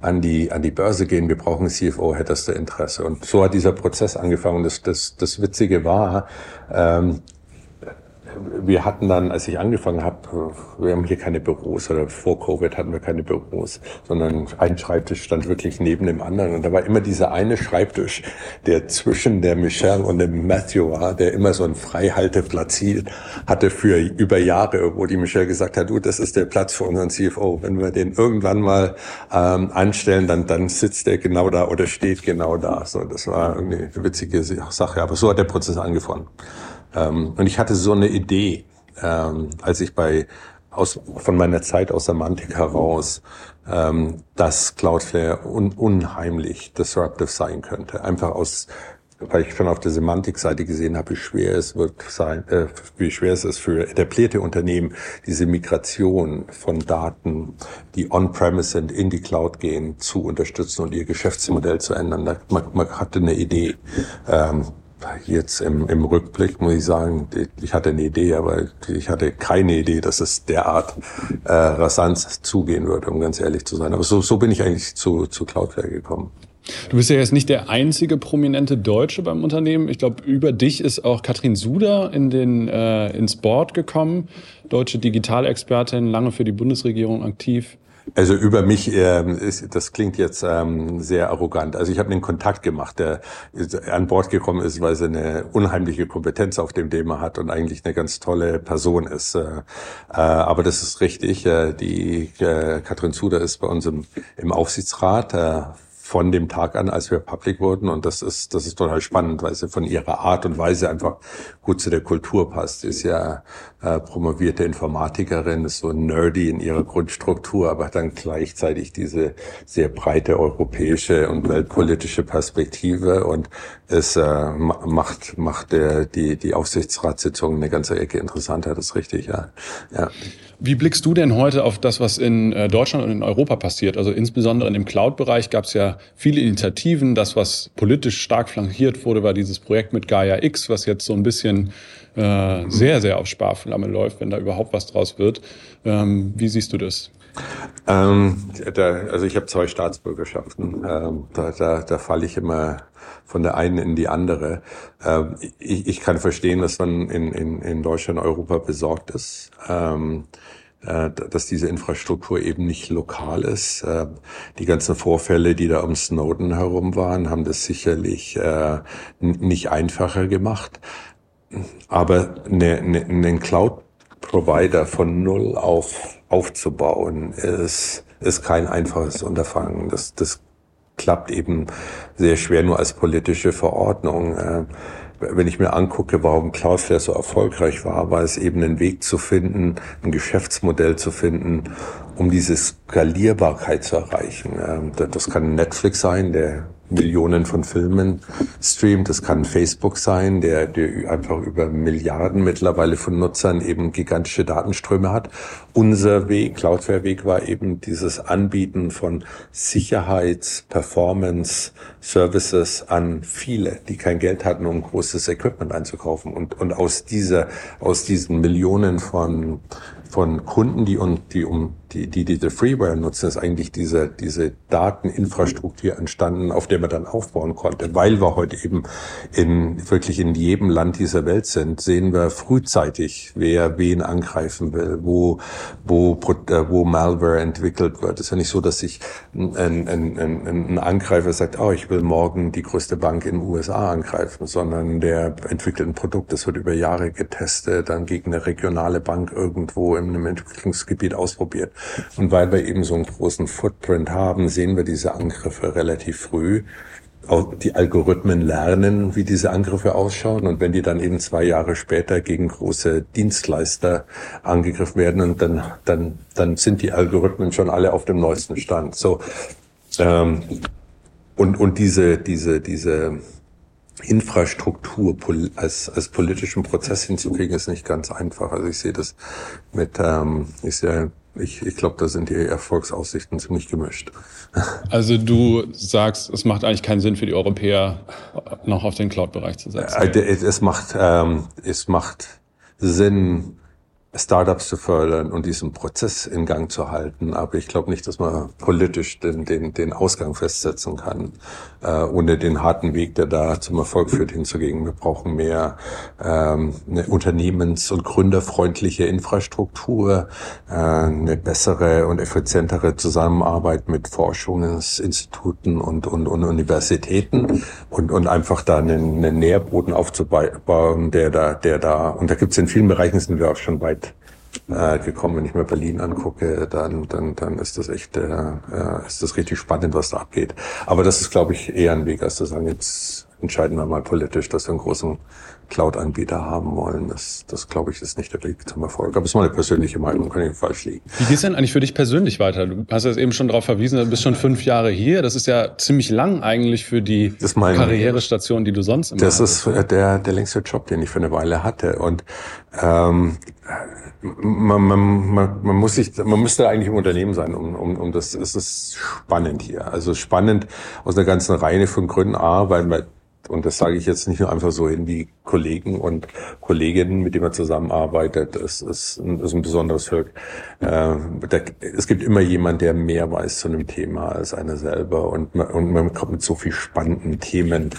an die, an die Börse gehen, wir brauchen CFO, hättest du Interesse. Und so hat dieser Prozess angefangen. Das, das, das Witzige war, ähm, wir hatten dann, als ich angefangen habe, wir haben hier keine Büros oder vor Covid hatten wir keine Büros, sondern ein Schreibtisch stand wirklich neben dem anderen und da war immer dieser eine Schreibtisch, der zwischen der Michelle und dem Matthew war, der immer so einen Freihalteplatz hatte für über Jahre, wo die Michelle gesagt hat, du, das ist der Platz für unseren CFO. Wenn wir den irgendwann mal ähm, anstellen, dann dann sitzt der genau da oder steht genau da. So, das war irgendwie eine witzige Sache, aber so hat der Prozess angefangen. Ähm, und ich hatte so eine Idee, ähm, als ich bei aus, von meiner Zeit aus Semantik heraus, ähm, dass Cloudflare un, unheimlich disruptive sein könnte. Einfach aus, weil ich schon auf der Semantikseite gesehen habe, wie schwer es wird sein, äh, wie schwer es ist für etablierte Unternehmen, diese Migration von Daten, die on-premise sind, in die Cloud gehen, zu unterstützen und ihr Geschäftsmodell zu ändern. Man, man hatte eine Idee. Ähm, Jetzt im, im Rückblick muss ich sagen, ich hatte eine Idee, aber ich hatte keine Idee, dass es derart äh, rasant zugehen würde, um ganz ehrlich zu sein. Aber so, so bin ich eigentlich zu, zu Cloudflare gekommen. Du bist ja jetzt nicht der einzige prominente Deutsche beim Unternehmen. Ich glaube, über dich ist auch Katrin Suder in den, äh, ins Board gekommen, deutsche Digitalexpertin, lange für die Bundesregierung aktiv. Also über mich, ähm, das klingt jetzt ähm, sehr arrogant. Also ich habe einen Kontakt gemacht, der an Bord gekommen ist, weil sie eine unheimliche Kompetenz auf dem Thema hat und eigentlich eine ganz tolle Person ist. Äh, äh, aber das ist richtig. Äh, die Katrin Zuder ist bei uns im, Aufsichtsrat von dem Tag an, als wir public wurden. Und das ist, das ist total spannend, weil sie von ihrer Art und Weise einfach gut zu der Kultur passt. Ist ja äh, promovierte Informatikerin, ist so nerdy in ihrer Grundstruktur, aber dann gleichzeitig diese sehr breite europäische und weltpolitische Perspektive und es äh, macht, macht der, die, die Aufsichtsratssitzung eine ganze Ecke interessanter, das ist richtig, ja. ja. Wie blickst du denn heute auf das, was in äh, Deutschland und in Europa passiert? Also insbesondere in dem Cloud-Bereich gab es ja viele Initiativen. Das, was politisch stark flankiert wurde, war dieses Projekt mit Gaia X, was jetzt so ein bisschen äh, sehr, sehr auf Sparflamme läuft, wenn da überhaupt was draus wird. Ähm, wie siehst du das? Ähm, da, also ich habe zwei Staatsbürgerschaften. Ähm, da, da, da falle ich immer von der einen in die andere. Ähm, ich, ich kann verstehen, dass man in, in, in Deutschland, Europa besorgt ist. Ähm, äh, dass diese Infrastruktur eben nicht lokal ist. Äh, die ganzen Vorfälle, die da um Snowden herum waren, haben das sicherlich äh, nicht einfacher gemacht. Aber eine, eine, einen Cloud-Provider von null auf aufzubauen, ist, ist kein einfaches Unterfangen. Das, das klappt eben sehr schwer nur als politische Verordnung. Äh, wenn ich mir angucke, warum Cloudflare so erfolgreich war, war es eben einen Weg zu finden, ein Geschäftsmodell zu finden, um diese Skalierbarkeit zu erreichen. Ähm, das kann Netflix sein, der Millionen von Filmen streamt. Das kann Facebook sein, der, der einfach über Milliarden mittlerweile von Nutzern eben gigantische Datenströme hat. Unser Weg, Cloudflare-Weg war eben dieses Anbieten von Sicherheits-, Performance, Services an viele, die kein Geld hatten, um großes Equipment einzukaufen. Und, und aus dieser, aus diesen Millionen von von Kunden, die und die um die die diese Freeware nutzen, ist eigentlich diese diese Dateninfrastruktur entstanden, auf der man dann aufbauen konnte. Weil wir heute eben in wirklich in jedem Land dieser Welt sind, sehen wir frühzeitig, wer wen angreifen will, wo wo äh, wo Malware entwickelt wird. Es ist ja nicht so, dass sich ein, ein, ein, ein Angreifer sagt, oh, ich will morgen die größte Bank in den USA angreifen, sondern der entwickelt ein Produkt, das wird über Jahre getestet, dann gegen eine regionale Bank irgendwo in einem Entwicklungsgebiet ausprobiert. Und weil wir eben so einen großen Footprint haben, sehen wir diese Angriffe relativ früh. Auch die Algorithmen lernen, wie diese Angriffe ausschauen. Und wenn die dann eben zwei Jahre später gegen große Dienstleister angegriffen werden, und dann, dann, dann sind die Algorithmen schon alle auf dem neuesten Stand. So, ähm, und, und diese, diese, diese, Infrastruktur als, als politischen Prozess hinzukriegen, ist nicht ganz einfach. Also ich sehe das mit, ähm, ich sehe, ich, ich glaube, da sind die Erfolgsaussichten ziemlich gemischt. Also du sagst, es macht eigentlich keinen Sinn für die Europäer, noch auf den Cloud-Bereich zu setzen. Äh, es macht, ähm, es macht Sinn, Startups zu fördern und diesen Prozess in Gang zu halten. Aber ich glaube nicht, dass man politisch den, den, den Ausgang festsetzen kann, äh, ohne den harten Weg, der da zum Erfolg führt, hinzugehen. Wir brauchen mehr ähm, eine unternehmens- und gründerfreundliche Infrastruktur, äh, eine bessere und effizientere Zusammenarbeit mit Forschungsinstituten und, und, und Universitäten und, und einfach da einen, einen Nährboden aufzubauen, der da, der da, und da gibt es in vielen Bereichen sind wir auch schon weit äh, gekommen. Wenn ich mir Berlin angucke, dann, dann, dann ist das echt, äh, äh, ist das richtig spannend, was da abgeht. Aber das ist, glaube ich, eher ein Weg, als zu sagen, jetzt entscheiden wir mal politisch, dass wir einen großen Cloud-Anbieter haben wollen. Das, das glaube ich, ist nicht der Weg zum Erfolg. Aber es ist meine persönliche Meinung, kann ich falsch liegen. Wie geht es denn eigentlich für dich persönlich weiter? Du hast ja eben schon darauf verwiesen, du bist schon fünf Jahre hier. Das ist ja ziemlich lang eigentlich für die mein, Karrierestation, die du sonst immer Das hattest. ist der, der längste Job, den ich für eine Weile hatte. Und ähm, man, man, man, man muss sich, man müsste eigentlich im Unternehmen sein, um, um, um das. Es ist spannend hier. Also spannend aus einer ganzen Reihe von Gründen. A, weil man und das sage ich jetzt nicht nur einfach so hin wie Kollegen und Kolleginnen, mit denen man zusammenarbeitet. Das ist ein, ist ein besonderes Volk. Äh, es gibt immer jemand, der mehr weiß zu einem Thema als einer selber. Und man, und man kommt mit so viel spannenden Themen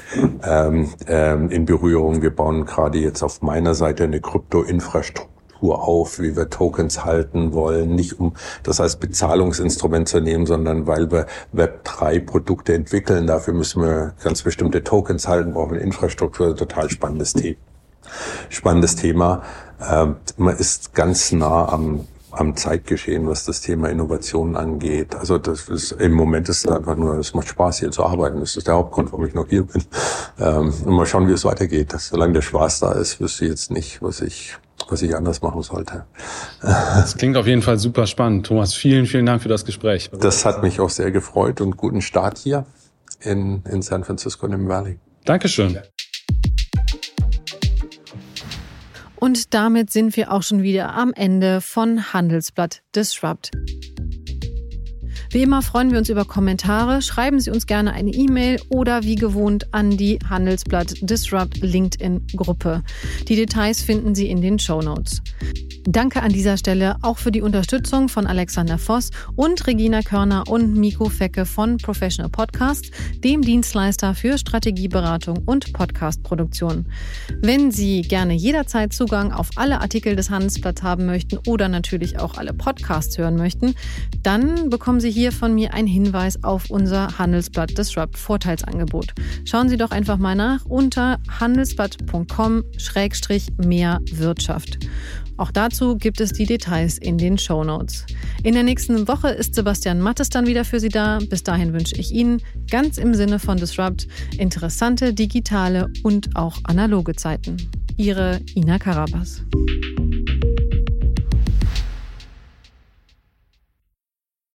ähm, ähm, in Berührung. Wir bauen gerade jetzt auf meiner Seite eine Kryptoinfrastruktur Struktur auf, wie wir Tokens halten wollen, nicht um das als Bezahlungsinstrument zu nehmen, sondern weil wir Web3-Produkte entwickeln. Dafür müssen wir ganz bestimmte Tokens halten, brauchen Infrastruktur, total spannendes Thema. Spannendes Thema. Ähm, man ist ganz nah am am Zeitgeschehen, was das Thema Innovation angeht. Also das ist im Moment ist es einfach nur, es macht Spaß hier zu arbeiten. Das ist der Hauptgrund, warum ich noch hier bin. Ähm, mal schauen, wie es weitergeht. Solange der Spaß da ist, wüsste ich jetzt nicht, was ich was ich anders machen sollte. Das klingt auf jeden Fall super spannend. Thomas, vielen, vielen Dank für das Gespräch. Das hat mich auch sehr gefreut und guten Start hier in, in San Francisco und im Valley. Dankeschön. Und damit sind wir auch schon wieder am Ende von Handelsblatt Disrupt. Wie immer freuen wir uns über Kommentare. Schreiben Sie uns gerne eine E-Mail oder wie gewohnt an die Handelsblatt Disrupt LinkedIn Gruppe. Die Details finden Sie in den Show Notes. Danke an dieser Stelle auch für die Unterstützung von Alexander Voss und Regina Körner und Miko Fecke von Professional Podcasts, dem Dienstleister für Strategieberatung und Podcastproduktion. Wenn Sie gerne jederzeit Zugang auf alle Artikel des Handelsblatts haben möchten oder natürlich auch alle Podcasts hören möchten, dann bekommen Sie hier von mir einen Hinweis auf unser Handelsblatt Disrupt Vorteilsangebot. Schauen Sie doch einfach mal nach unter handelsblatt.com-mehr Wirtschaft. Auch dazu gibt es die Details in den Show Notes. In der nächsten Woche ist Sebastian Mattes dann wieder für Sie da. Bis dahin wünsche ich Ihnen ganz im Sinne von Disrupt interessante digitale und auch analoge Zeiten. Ihre Ina Karabas.